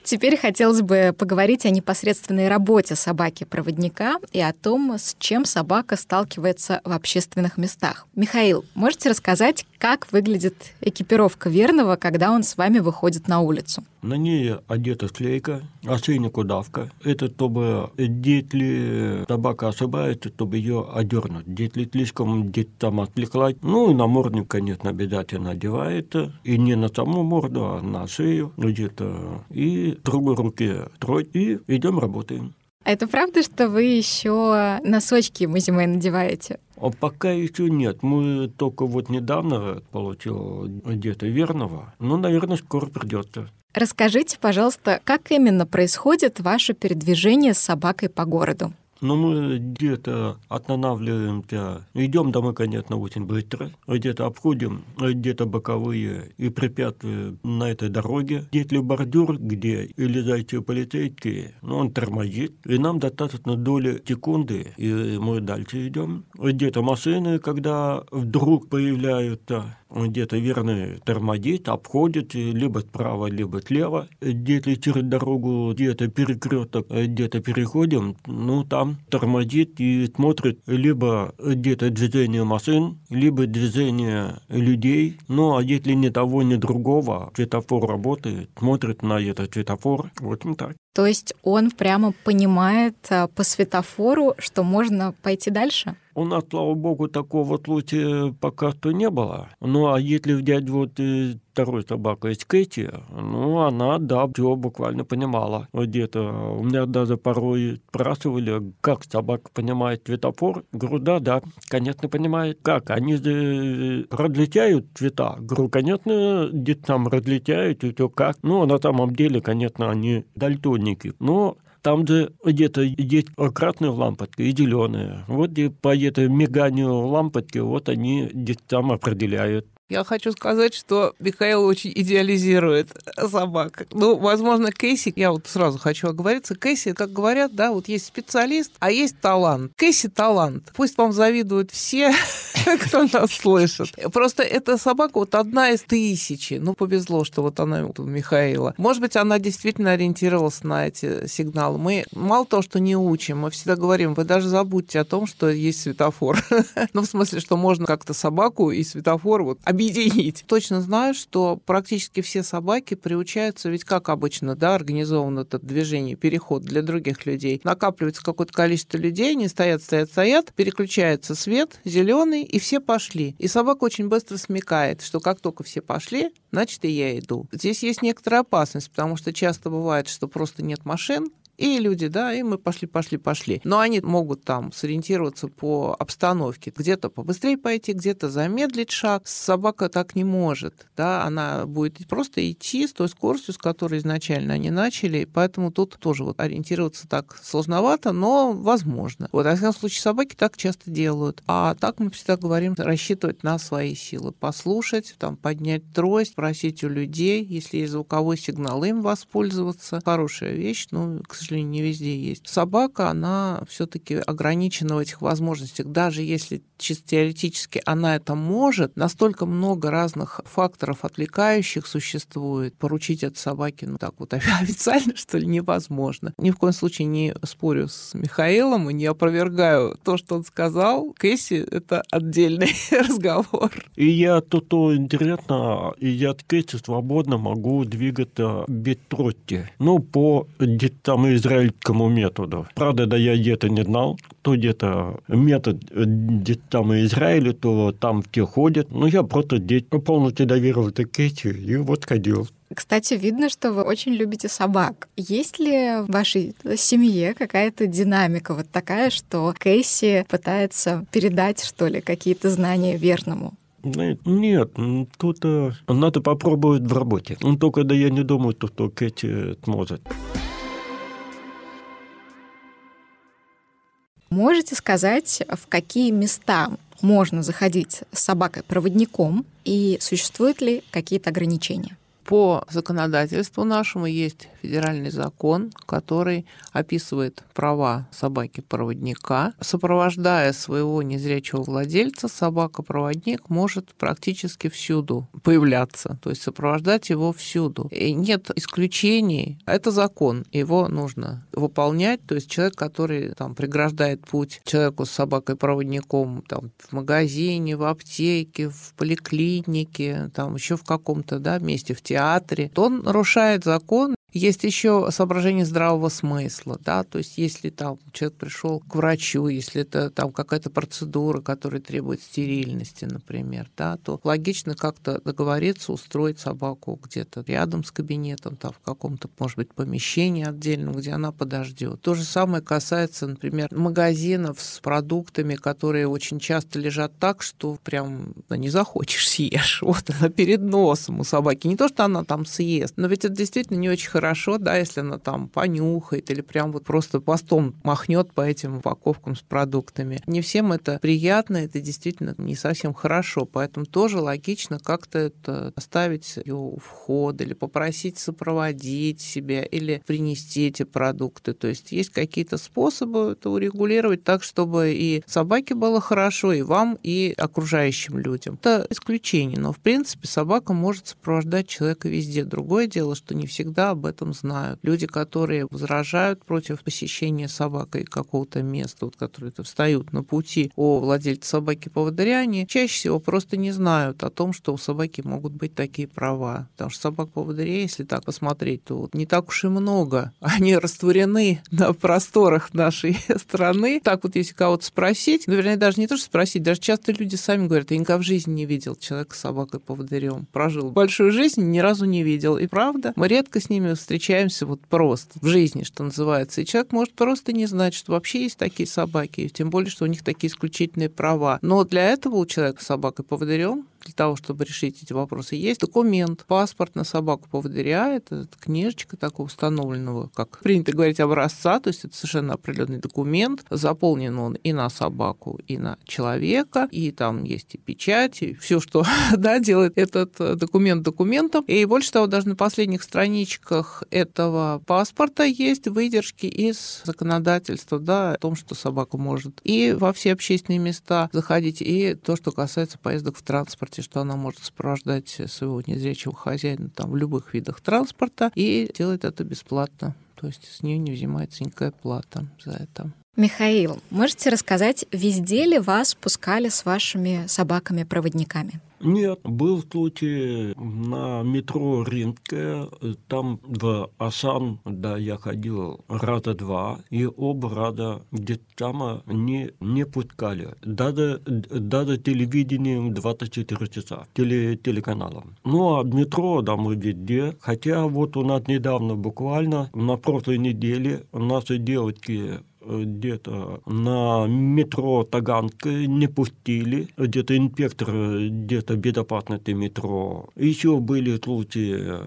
Теперь хотелось бы поговорить о непосредственной работе собаки-проводника и о том, с чем собака сталкивается в общественных местах. Михаил, можете рассказать, как выглядит экипировка верного, когда он с вами выходит на улицу? На ней одета склейка, ошейник удавка. Это чтобы, если собака ошибается, чтобы ее одернуть. Если слишком где-то там отвлеклась, ну и намордник, конечно, обязательно одевается. И не на саму морду, а на шею где-то. И другой руке троить, и идем работаем. А это правда, что вы еще носочки ему зимой надеваете? А пока еще нет. Мы только вот недавно получил где-то верного. Ну, наверное, скоро придется. Расскажите, пожалуйста, как именно происходит ваше передвижение с собакой по городу? Но мы где-то останавливаемся, идем домой, конечно, очень быстро, где-то обходим где-то боковые и препятствия на этой дороге. Если бордюр, где? Или зайти полицейские, ну, он тормозит, и нам достаточно доли секунды, и мы дальше идем. Где-то машины, когда вдруг появляются, где-то верно тормозит, обходит либо справа, либо слева, где-то через дорогу, где-то перекресток, где-то переходим, ну, там тормозит и смотрит либо где-то движение машин, либо движение людей, ну, а если ни того, ни другого, светофор работает, смотрит на этот светофор, вот так. То есть он прямо понимает а, по светофору, что можно пойти дальше? У нас, слава богу, такого случая пока что не было. Ну, а если взять вот э, второй собака из Кэти, ну, она, да, все буквально понимала. Где-то у меня даже порой спрашивали, как собака понимает светофор. Говорю, да, да, конечно, понимает. Как? Они же различают цвета. Говорю, конечно, где-то там различают, и все как. Ну, на самом деле, конечно, они дальтоники. Но там же где-то есть красные лампочки и зеленые. Вот и по этой миганию лампочки, вот они где-то там определяют. Я хочу сказать, что Михаил очень идеализирует собак. Ну, возможно, Кейси, я вот сразу хочу оговориться, Кейси, как говорят, да, вот есть специалист, а есть талант. Кейси талант. Пусть вам завидуют все, кто нас слышит. Просто эта собака вот одна из тысячи. Ну, повезло, что вот она у Михаила. Может быть, она действительно ориентировалась на эти сигналы. Мы мало того, что не учим, мы всегда говорим, вы даже забудьте о том, что есть светофор. ну, в смысле, что можно как-то собаку и светофор вот объединить. Точно знаю, что практически все собаки приучаются, ведь как обычно, да, организовано это движение, переход для других людей. Накапливается какое-то количество людей, они стоят, стоят, стоят, переключается свет, зеленый, и все пошли. И собака очень быстро смекает, что как только все пошли, значит, и я иду. Здесь есть некоторая опасность, потому что часто бывает, что просто нет машин, и люди, да, и мы пошли, пошли, пошли. Но они могут там сориентироваться по обстановке. Где-то побыстрее пойти, где-то замедлить шаг. Собака так не может, да, она будет просто идти с той скоростью, с которой изначально они начали, поэтому тут тоже вот ориентироваться так сложновато, но возможно. Вот, во всяком случае, собаки так часто делают. А так мы всегда говорим рассчитывать на свои силы, послушать, там, поднять трость, просить у людей, если есть звуковой сигнал, им воспользоваться. Хорошая вещь, но, к сожалению, не везде есть. Собака, она все-таки ограничена в этих возможностях. Даже если чисто теоретически она это может, настолько много разных факторов отвлекающих существует. Поручить от собаки, ну так вот официально, что ли, невозможно. Ни в коем случае не спорю с Михаилом и не опровергаю то, что он сказал. Кэсси — это отдельный разговор. И я тут интересно, и я от Кэсси свободно могу двигаться без трости. Ну, по там израильскому методу. Правда, да я где-то не знал, то где-то метод где там и Израиле, то там все ходят. Ну, я просто здесь полностью доверил Кэти и вот ходил. Кстати, видно, что вы очень любите собак. Есть ли в вашей семье какая-то динамика вот такая, что Кейси пытается передать, что ли, какие-то знания верному? Нет, тут э, надо попробовать в работе. Только да я не думаю, что Кэти сможет. Можете сказать, в какие места можно заходить с собакой-проводником и существуют ли какие-то ограничения? По законодательству нашему есть федеральный закон, который описывает права собаки-проводника. Сопровождая своего незрячего владельца, собака-проводник может практически всюду появляться, то есть сопровождать его всюду. И нет исключений. Это закон, его нужно выполнять. То есть человек, который там преграждает путь человеку с собакой-проводником там, в магазине, в аптеке, в поликлинике, там еще в каком-то да, месте, в театре, то он нарушает закон есть еще соображение здравого смысла, да, то есть если там человек пришел к врачу, если это там какая-то процедура, которая требует стерильности, например, да, то логично как-то договориться, устроить собаку где-то рядом с кабинетом, там в каком-то, может быть, помещении отдельном, где она подождет. То же самое касается, например, магазинов с продуктами, которые очень часто лежат так, что прям ну, не захочешь съешь. Вот она перед носом у собаки. Не то, что она там съест, но ведь это действительно не очень хорошо хорошо, да, если она там понюхает или прям вот просто постом махнет по этим упаковкам с продуктами. Не всем это приятно, это действительно не совсем хорошо, поэтому тоже логично как-то это оставить ее у входа или попросить сопроводить себя или принести эти продукты. То есть есть какие-то способы это урегулировать так, чтобы и собаке было хорошо, и вам, и окружающим людям. Это исключение, но в принципе собака может сопровождать человека везде. Другое дело, что не всегда об этом знают. Люди, которые возражают против посещения собакой какого-то места, вот, которые -то встают на пути о владельце собаки-поводыря, они чаще всего просто не знают о том, что у собаки могут быть такие права. Потому что собак-поводырей, если так посмотреть, то вот не так уж и много. Они растворены на просторах нашей страны. Так вот, если кого-то спросить, ну, вернее, даже не то, что спросить, даже часто люди сами говорят, я никогда в жизни не видел человека с собакой-поводырем. Прожил большую жизнь, ни разу не видел. И правда, мы редко с ними встречаемся вот просто в жизни, что называется. И человек может просто не знать, что вообще есть такие собаки, тем более, что у них такие исключительные права. Но для этого у человека с собакой-поводырем для того, чтобы решить эти вопросы, есть документ, паспорт на собаку поводыря, это книжечка такого установленного, как принято говорить, образца, то есть это совершенно определенный документ, заполнен он и на собаку, и на человека, и там есть и печать, и все, что да, делает этот э, документ документом. И больше того, даже на последних страничках этого паспорта есть выдержки из законодательства, да, о том, что собака может и во все общественные места заходить, и то, что касается поездок в транспорте транспорте, что она может сопровождать своего незрячего хозяина там, в любых видах транспорта и делает это бесплатно. То есть с нее не взимается никакая плата за это. Михаил, можете рассказать, везде ли вас пускали с вашими собаками-проводниками? Нет, был случай на метро Ринке, там в Асан, да, я ходил раза два, и оба раза где-то там не, не пускали. Даже, даже телевидением 24 часа, теле, телеканалом. Ну, а метро, да, мы везде. Хотя вот у нас недавно, буквально, на прошлой неделе, наши девочки где-то на метро Таганка не пустили, где-то инспектор где-то безопасности метро. Еще были случаи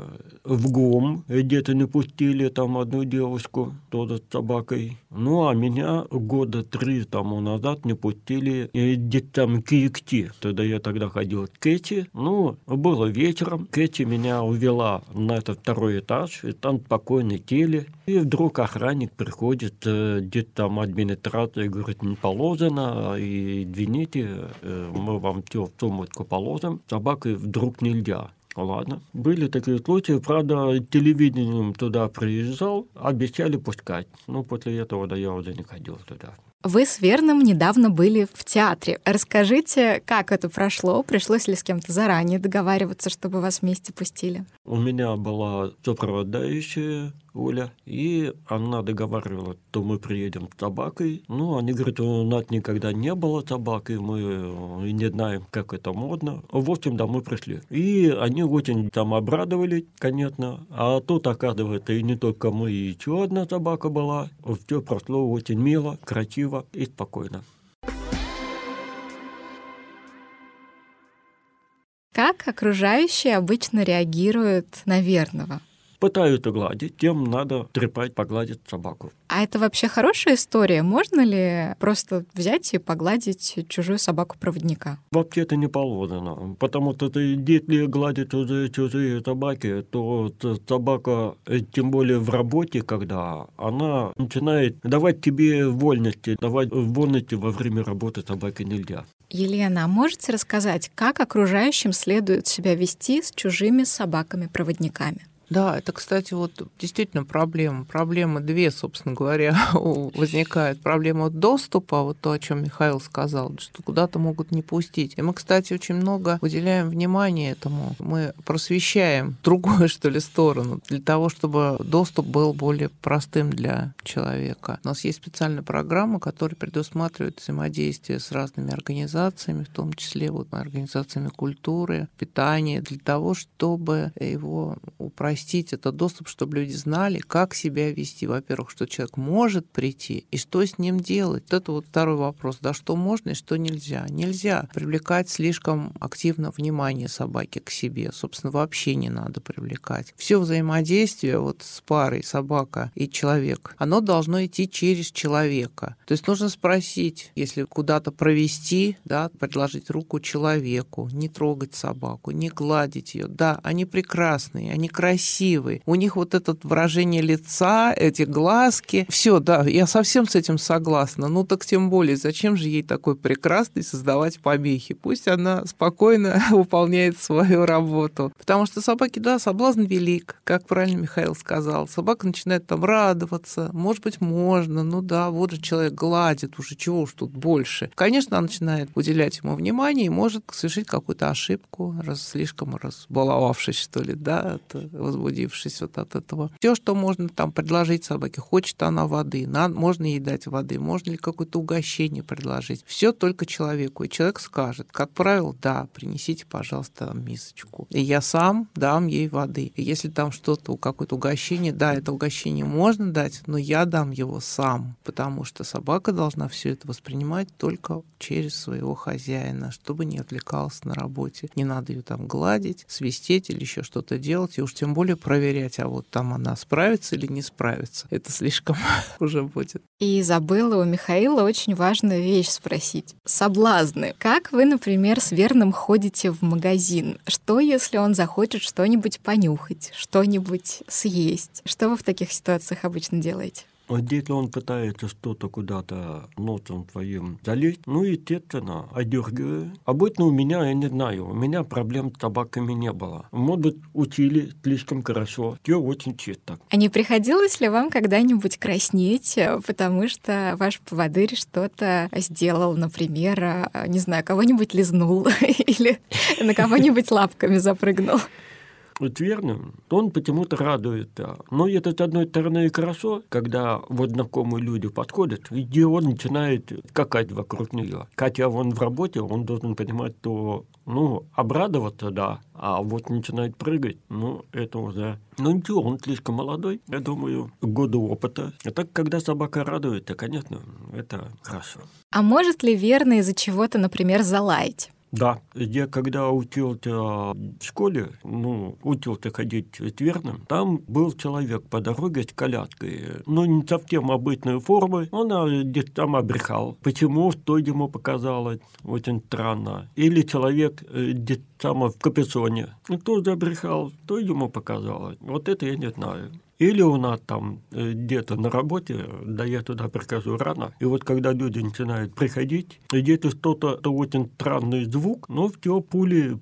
в ГОМ, где-то не пустили там одну девушку, тоже с собакой. Ну, а меня года три тому назад не пустили где-то там Киекти. Тогда я тогда ходил к Кэти. Ну, было вечером. Кэти меня увела на этот второй этаж, и там спокойно теле. И вдруг охранник приходит, э, там администрация говорит, не положено, и извините, э, мы вам все в сумочку положим, собакой вдруг нельзя. Ладно. Были такие случаи. Правда, телевидением туда приезжал, обещали пускать. Но после этого да, я уже не ходил туда. Вы с Верным недавно были в театре. Расскажите, как это прошло? Пришлось ли с кем-то заранее договариваться, чтобы вас вместе пустили? У меня была сопровождающая Оля, и она договаривала, что мы приедем с собакой. Ну, они говорят, у нас никогда не было собак, и мы э, не знаем, как это модно. В общем, да, мы пришли. И они очень там обрадовались, конечно. А тут, оказывается, и не только мы, и еще одна собака была. Все прошло очень мило, красиво и спокойно. Как окружающие обычно реагируют на верного? Пытаются гладить, тем надо трепать, погладить собаку. А это вообще хорошая история? Можно ли просто взять и погладить чужую собаку-проводника? Вообще это не положено, потому что ты, если гладить чужие, чужие собаки, то собака, э, тем более в работе, когда она начинает давать тебе вольности, давать вольности во время работы собаки нельзя. Елена, а можете рассказать, как окружающим следует себя вести с чужими собаками-проводниками? Да, это, кстати, вот действительно проблема. Проблема две, собственно говоря, возникает. Проблема доступа, вот то, о чем Михаил сказал, что куда-то могут не пустить. И мы, кстати, очень много уделяем внимания этому. Мы просвещаем другую, что ли, сторону для того, чтобы доступ был более простым для человека. У нас есть специальная программа, которая предусматривает взаимодействие с разными организациями, в том числе вот организациями культуры, питания, для того, чтобы его упростить упростить этот доступ, чтобы люди знали, как себя вести. Во-первых, что человек может прийти и что с ним делать. Это вот второй вопрос. Да, что можно и что нельзя. Нельзя привлекать слишком активно внимание собаки к себе. Собственно, вообще не надо привлекать. Все взаимодействие вот с парой собака и человек, оно должно идти через человека. То есть нужно спросить, если куда-то провести, да, предложить руку человеку, не трогать собаку, не гладить ее. Да, они прекрасные, они красивые. У них вот это выражение лица, эти глазки. Все, да, я совсем с этим согласна. Ну так тем более, зачем же ей такой прекрасный создавать помехи? Пусть она спокойно выполняет свою работу. Потому что собаки, да, соблазн велик, как правильно Михаил сказал. Собака начинает там радоваться, может быть, можно, ну да, вот же человек гладит, уже чего уж тут больше. Конечно, она начинает уделять ему внимание и может совершить какую-то ошибку, раз, слишком разбаловавшись, что ли, да, от, возбудившись вот от этого. Все, что можно там предложить собаке, хочет она воды, надо, можно ей дать воды, можно ли какое-то угощение предложить. Все только человеку. И человек скажет, как правило, да, принесите, пожалуйста, мисочку. И я сам дам ей воды. И если там что-то, какое-то угощение, да, это угощение можно дать, но я дам его сам, потому что собака должна все это воспринимать только через своего хозяина, чтобы не отвлекалась на работе. Не надо ее там гладить, свистеть или еще что-то делать, и уж тем более проверять, а вот там она справится или не справится. Это слишком уже будет. И забыла у Михаила очень важную вещь спросить. Соблазны. Как вы, например, с Верным ходите в магазин? Что, если он захочет что-нибудь понюхать, что-нибудь съесть? Что вы в таких ситуациях обычно делаете? Вот если он пытается что-то куда-то носом твоим залезть, ну, естественно, одергиваю. Обычно у меня, я не знаю, у меня проблем с собаками не было. Может быть, учили слишком хорошо. Все очень чисто. А не приходилось ли вам когда-нибудь краснеть, потому что ваш поводырь что-то сделал, например, не знаю, кого-нибудь лизнул или на кого-нибудь лапками запрыгнул? Верно, он почему-то радует. Но это с одной стороны и хорошо, когда вот знакомые люди подходят, и он начинает скакать вокруг нее. Хотя он в работе, он должен понимать, что ну, обрадоваться, да, а вот начинает прыгать, ну, это уже... Ну, ничего, он слишком молодой, я думаю, годы опыта. А так, когда собака радует, то, конечно, это хорошо. А может ли верно из-за чего-то, например, залаять? Да, я когда учился в школе, ну, учился ходить верным, там был человек по дороге с коляской, ну, не совсем обычной формы, он а, где-то там обрехал. Почему, что ему показалось, очень странно. Или человек э, где-то там в капюшоне, тоже обрехал, что ему показалось. Вот это я не знаю. Или у нас там э, где-то на работе, да я туда прихожу рано, и вот когда люди начинают приходить, где-то что-то очень странный звук, но все пули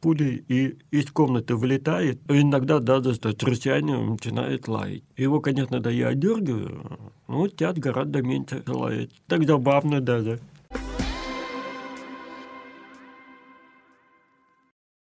пули и из комнаты вылетает, иногда даже с трусянием начинает лаять. Его, конечно, да я одергиваю, но тят гораздо меньше лает. Так забавно даже.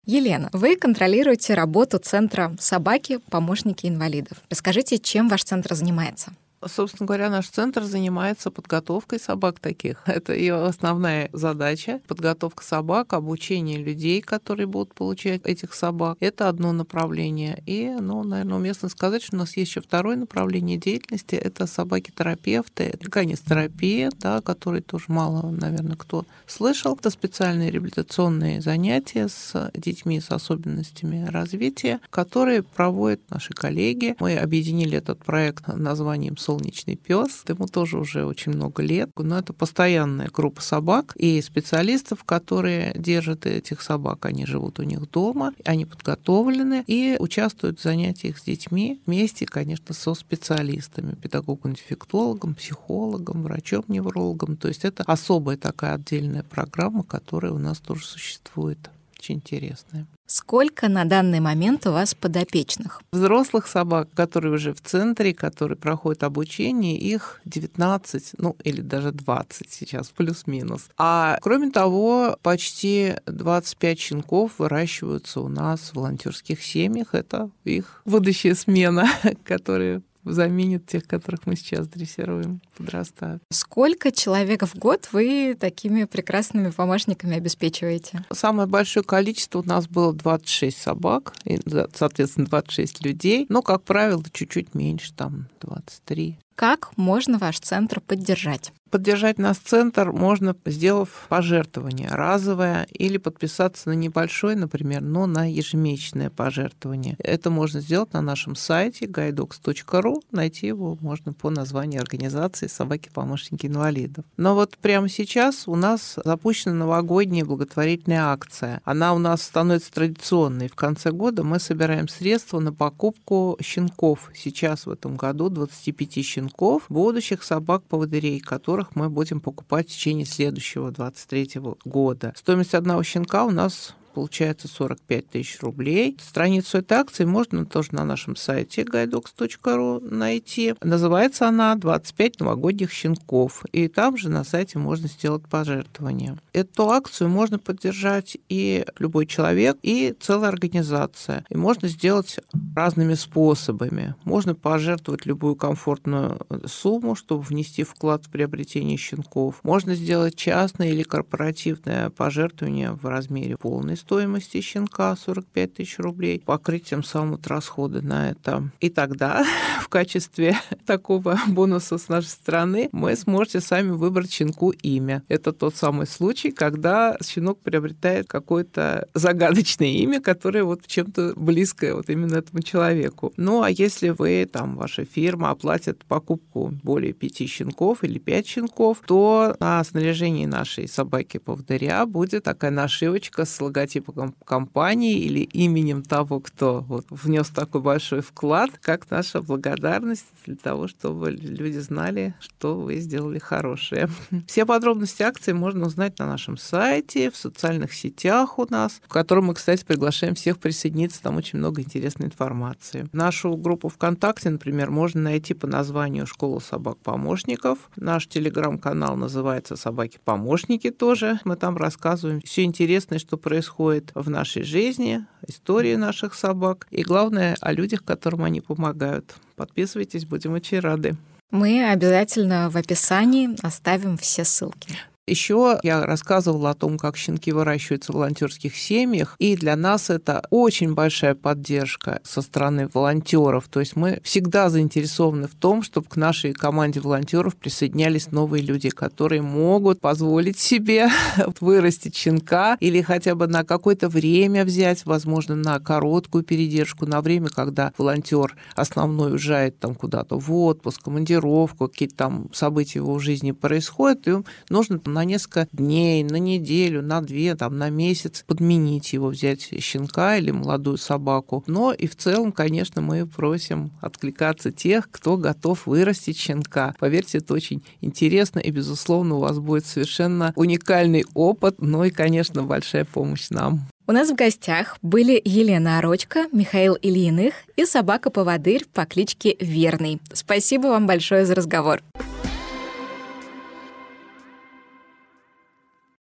Елена, вы контролируете работу центра собаки, помощники инвалидов. Расскажите, чем ваш центр занимается? Собственно говоря, наш центр занимается подготовкой собак таких. Это ее основная задача. Подготовка собак, обучение людей, которые будут получать этих собак. Это одно направление. И, ну, наверное, уместно сказать, что у нас есть еще второе направление деятельности. Это собаки-терапевты, терапия, да, которые тоже мало, наверное, кто слышал. Это специальные реабилитационные занятия с детьми с особенностями развития, которые проводят наши коллеги. Мы объединили этот проект названием «Сол солнечный пес. Ему тоже уже очень много лет. Но это постоянная группа собак и специалистов, которые держат этих собак. Они живут у них дома, они подготовлены и участвуют в занятиях с детьми вместе, конечно, со специалистами, педагогом-дефектологом, психологом, врачом-неврологом. То есть это особая такая отдельная программа, которая у нас тоже существует. Очень интересная. Сколько на данный момент у вас подопечных? Взрослых собак, которые уже в центре, которые проходят обучение, их 19, ну или даже 20 сейчас, плюс-минус. А кроме того, почти 25 щенков выращиваются у нас в волонтерских семьях. Это их будущая смена, которая заменит тех, которых мы сейчас дрессируем. Подрастают. Сколько человек в год вы такими прекрасными помощниками обеспечиваете? Самое большое количество у нас было 26 собак, и, соответственно, 26 людей. Но, как правило, чуть-чуть меньше, там 23. Как можно ваш центр поддержать? Поддержать наш центр можно, сделав пожертвование разовое или подписаться на небольшое, например, но на ежемесячное пожертвование. Это можно сделать на нашем сайте guidox.ru. Найти его можно по названию организации «Собаки-помощники инвалидов». Но вот прямо сейчас у нас запущена новогодняя благотворительная акция. Она у нас становится традиционной. В конце года мы собираем средства на покупку щенков. Сейчас в этом году 25 щенков, будущих собак-поводырей, которых мы будем покупать в течение следующего 23 года. Стоимость одного щенка у нас получается 45 тысяч рублей. Страницу этой акции можно тоже на нашем сайте guidox.ru найти. Называется она «25 новогодних щенков». И там же на сайте можно сделать пожертвование. Эту акцию можно поддержать и любой человек, и целая организация. И можно сделать разными способами. Можно пожертвовать любую комфортную сумму, чтобы внести вклад в приобретение щенков. Можно сделать частное или корпоративное пожертвование в размере полной стоимости щенка 45 тысяч рублей, покрыть тем самым вот расходы на это. И тогда в качестве такого бонуса с нашей стороны мы сможете сами выбрать щенку имя. Это тот самый случай, когда щенок приобретает какое-то загадочное имя, которое вот чем-то близкое вот именно этому человеку. Ну, а если вы, там, ваша фирма оплатит покупку более пяти щенков или пять щенков, то на снаряжении нашей собаки-поводыря будет такая нашивочка с логотипом логотипом компании или именем того, кто вот внес такой большой вклад, как наша благодарность для того, чтобы люди знали, что вы сделали хорошее. Все подробности акции можно узнать на нашем сайте, в социальных сетях у нас, в котором мы, кстати, приглашаем всех присоединиться, там очень много интересной информации. Нашу группу ВКонтакте, например, можно найти по названию «Школа собак-помощников». Наш телеграм-канал называется «Собаки-помощники» тоже. Мы там рассказываем все интересное, что происходит происходит в нашей жизни, истории наших собак и, главное, о людях, которым они помогают. Подписывайтесь, будем очень рады. Мы обязательно в описании оставим все ссылки. Еще я рассказывала о том, как щенки выращиваются в волонтерских семьях, и для нас это очень большая поддержка со стороны волонтеров. То есть мы всегда заинтересованы в том, чтобы к нашей команде волонтеров присоединялись новые люди, которые могут позволить себе вырастить щенка или хотя бы на какое-то время взять, возможно, на короткую передержку, на время, когда волонтер основной уезжает там куда-то в отпуск, командировку, какие-то там события его жизни происходят, и нужно на несколько дней, на неделю, на две, там, на месяц подменить его, взять щенка или молодую собаку. Но и в целом, конечно, мы просим откликаться тех, кто готов вырастить щенка. Поверьте, это очень интересно, и, безусловно, у вас будет совершенно уникальный опыт, ну и, конечно, большая помощь нам. У нас в гостях были Елена Орочка, Михаил Ильиных и собака-поводырь по кличке Верный. Спасибо вам большое за разговор.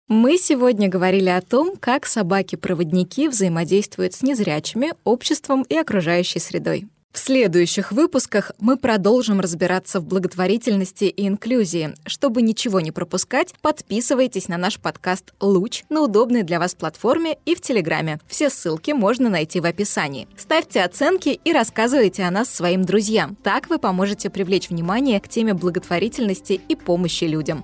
Мы сегодня говорили о том, как собаки-проводники взаимодействуют с незрячими, обществом и окружающей средой. В следующих выпусках мы продолжим разбираться в благотворительности и инклюзии. Чтобы ничего не пропускать, подписывайтесь на наш подкаст «Луч» на удобной для вас платформе и в Телеграме. Все ссылки можно найти в описании. Ставьте оценки и рассказывайте о нас своим друзьям. Так вы поможете привлечь внимание к теме благотворительности и помощи людям.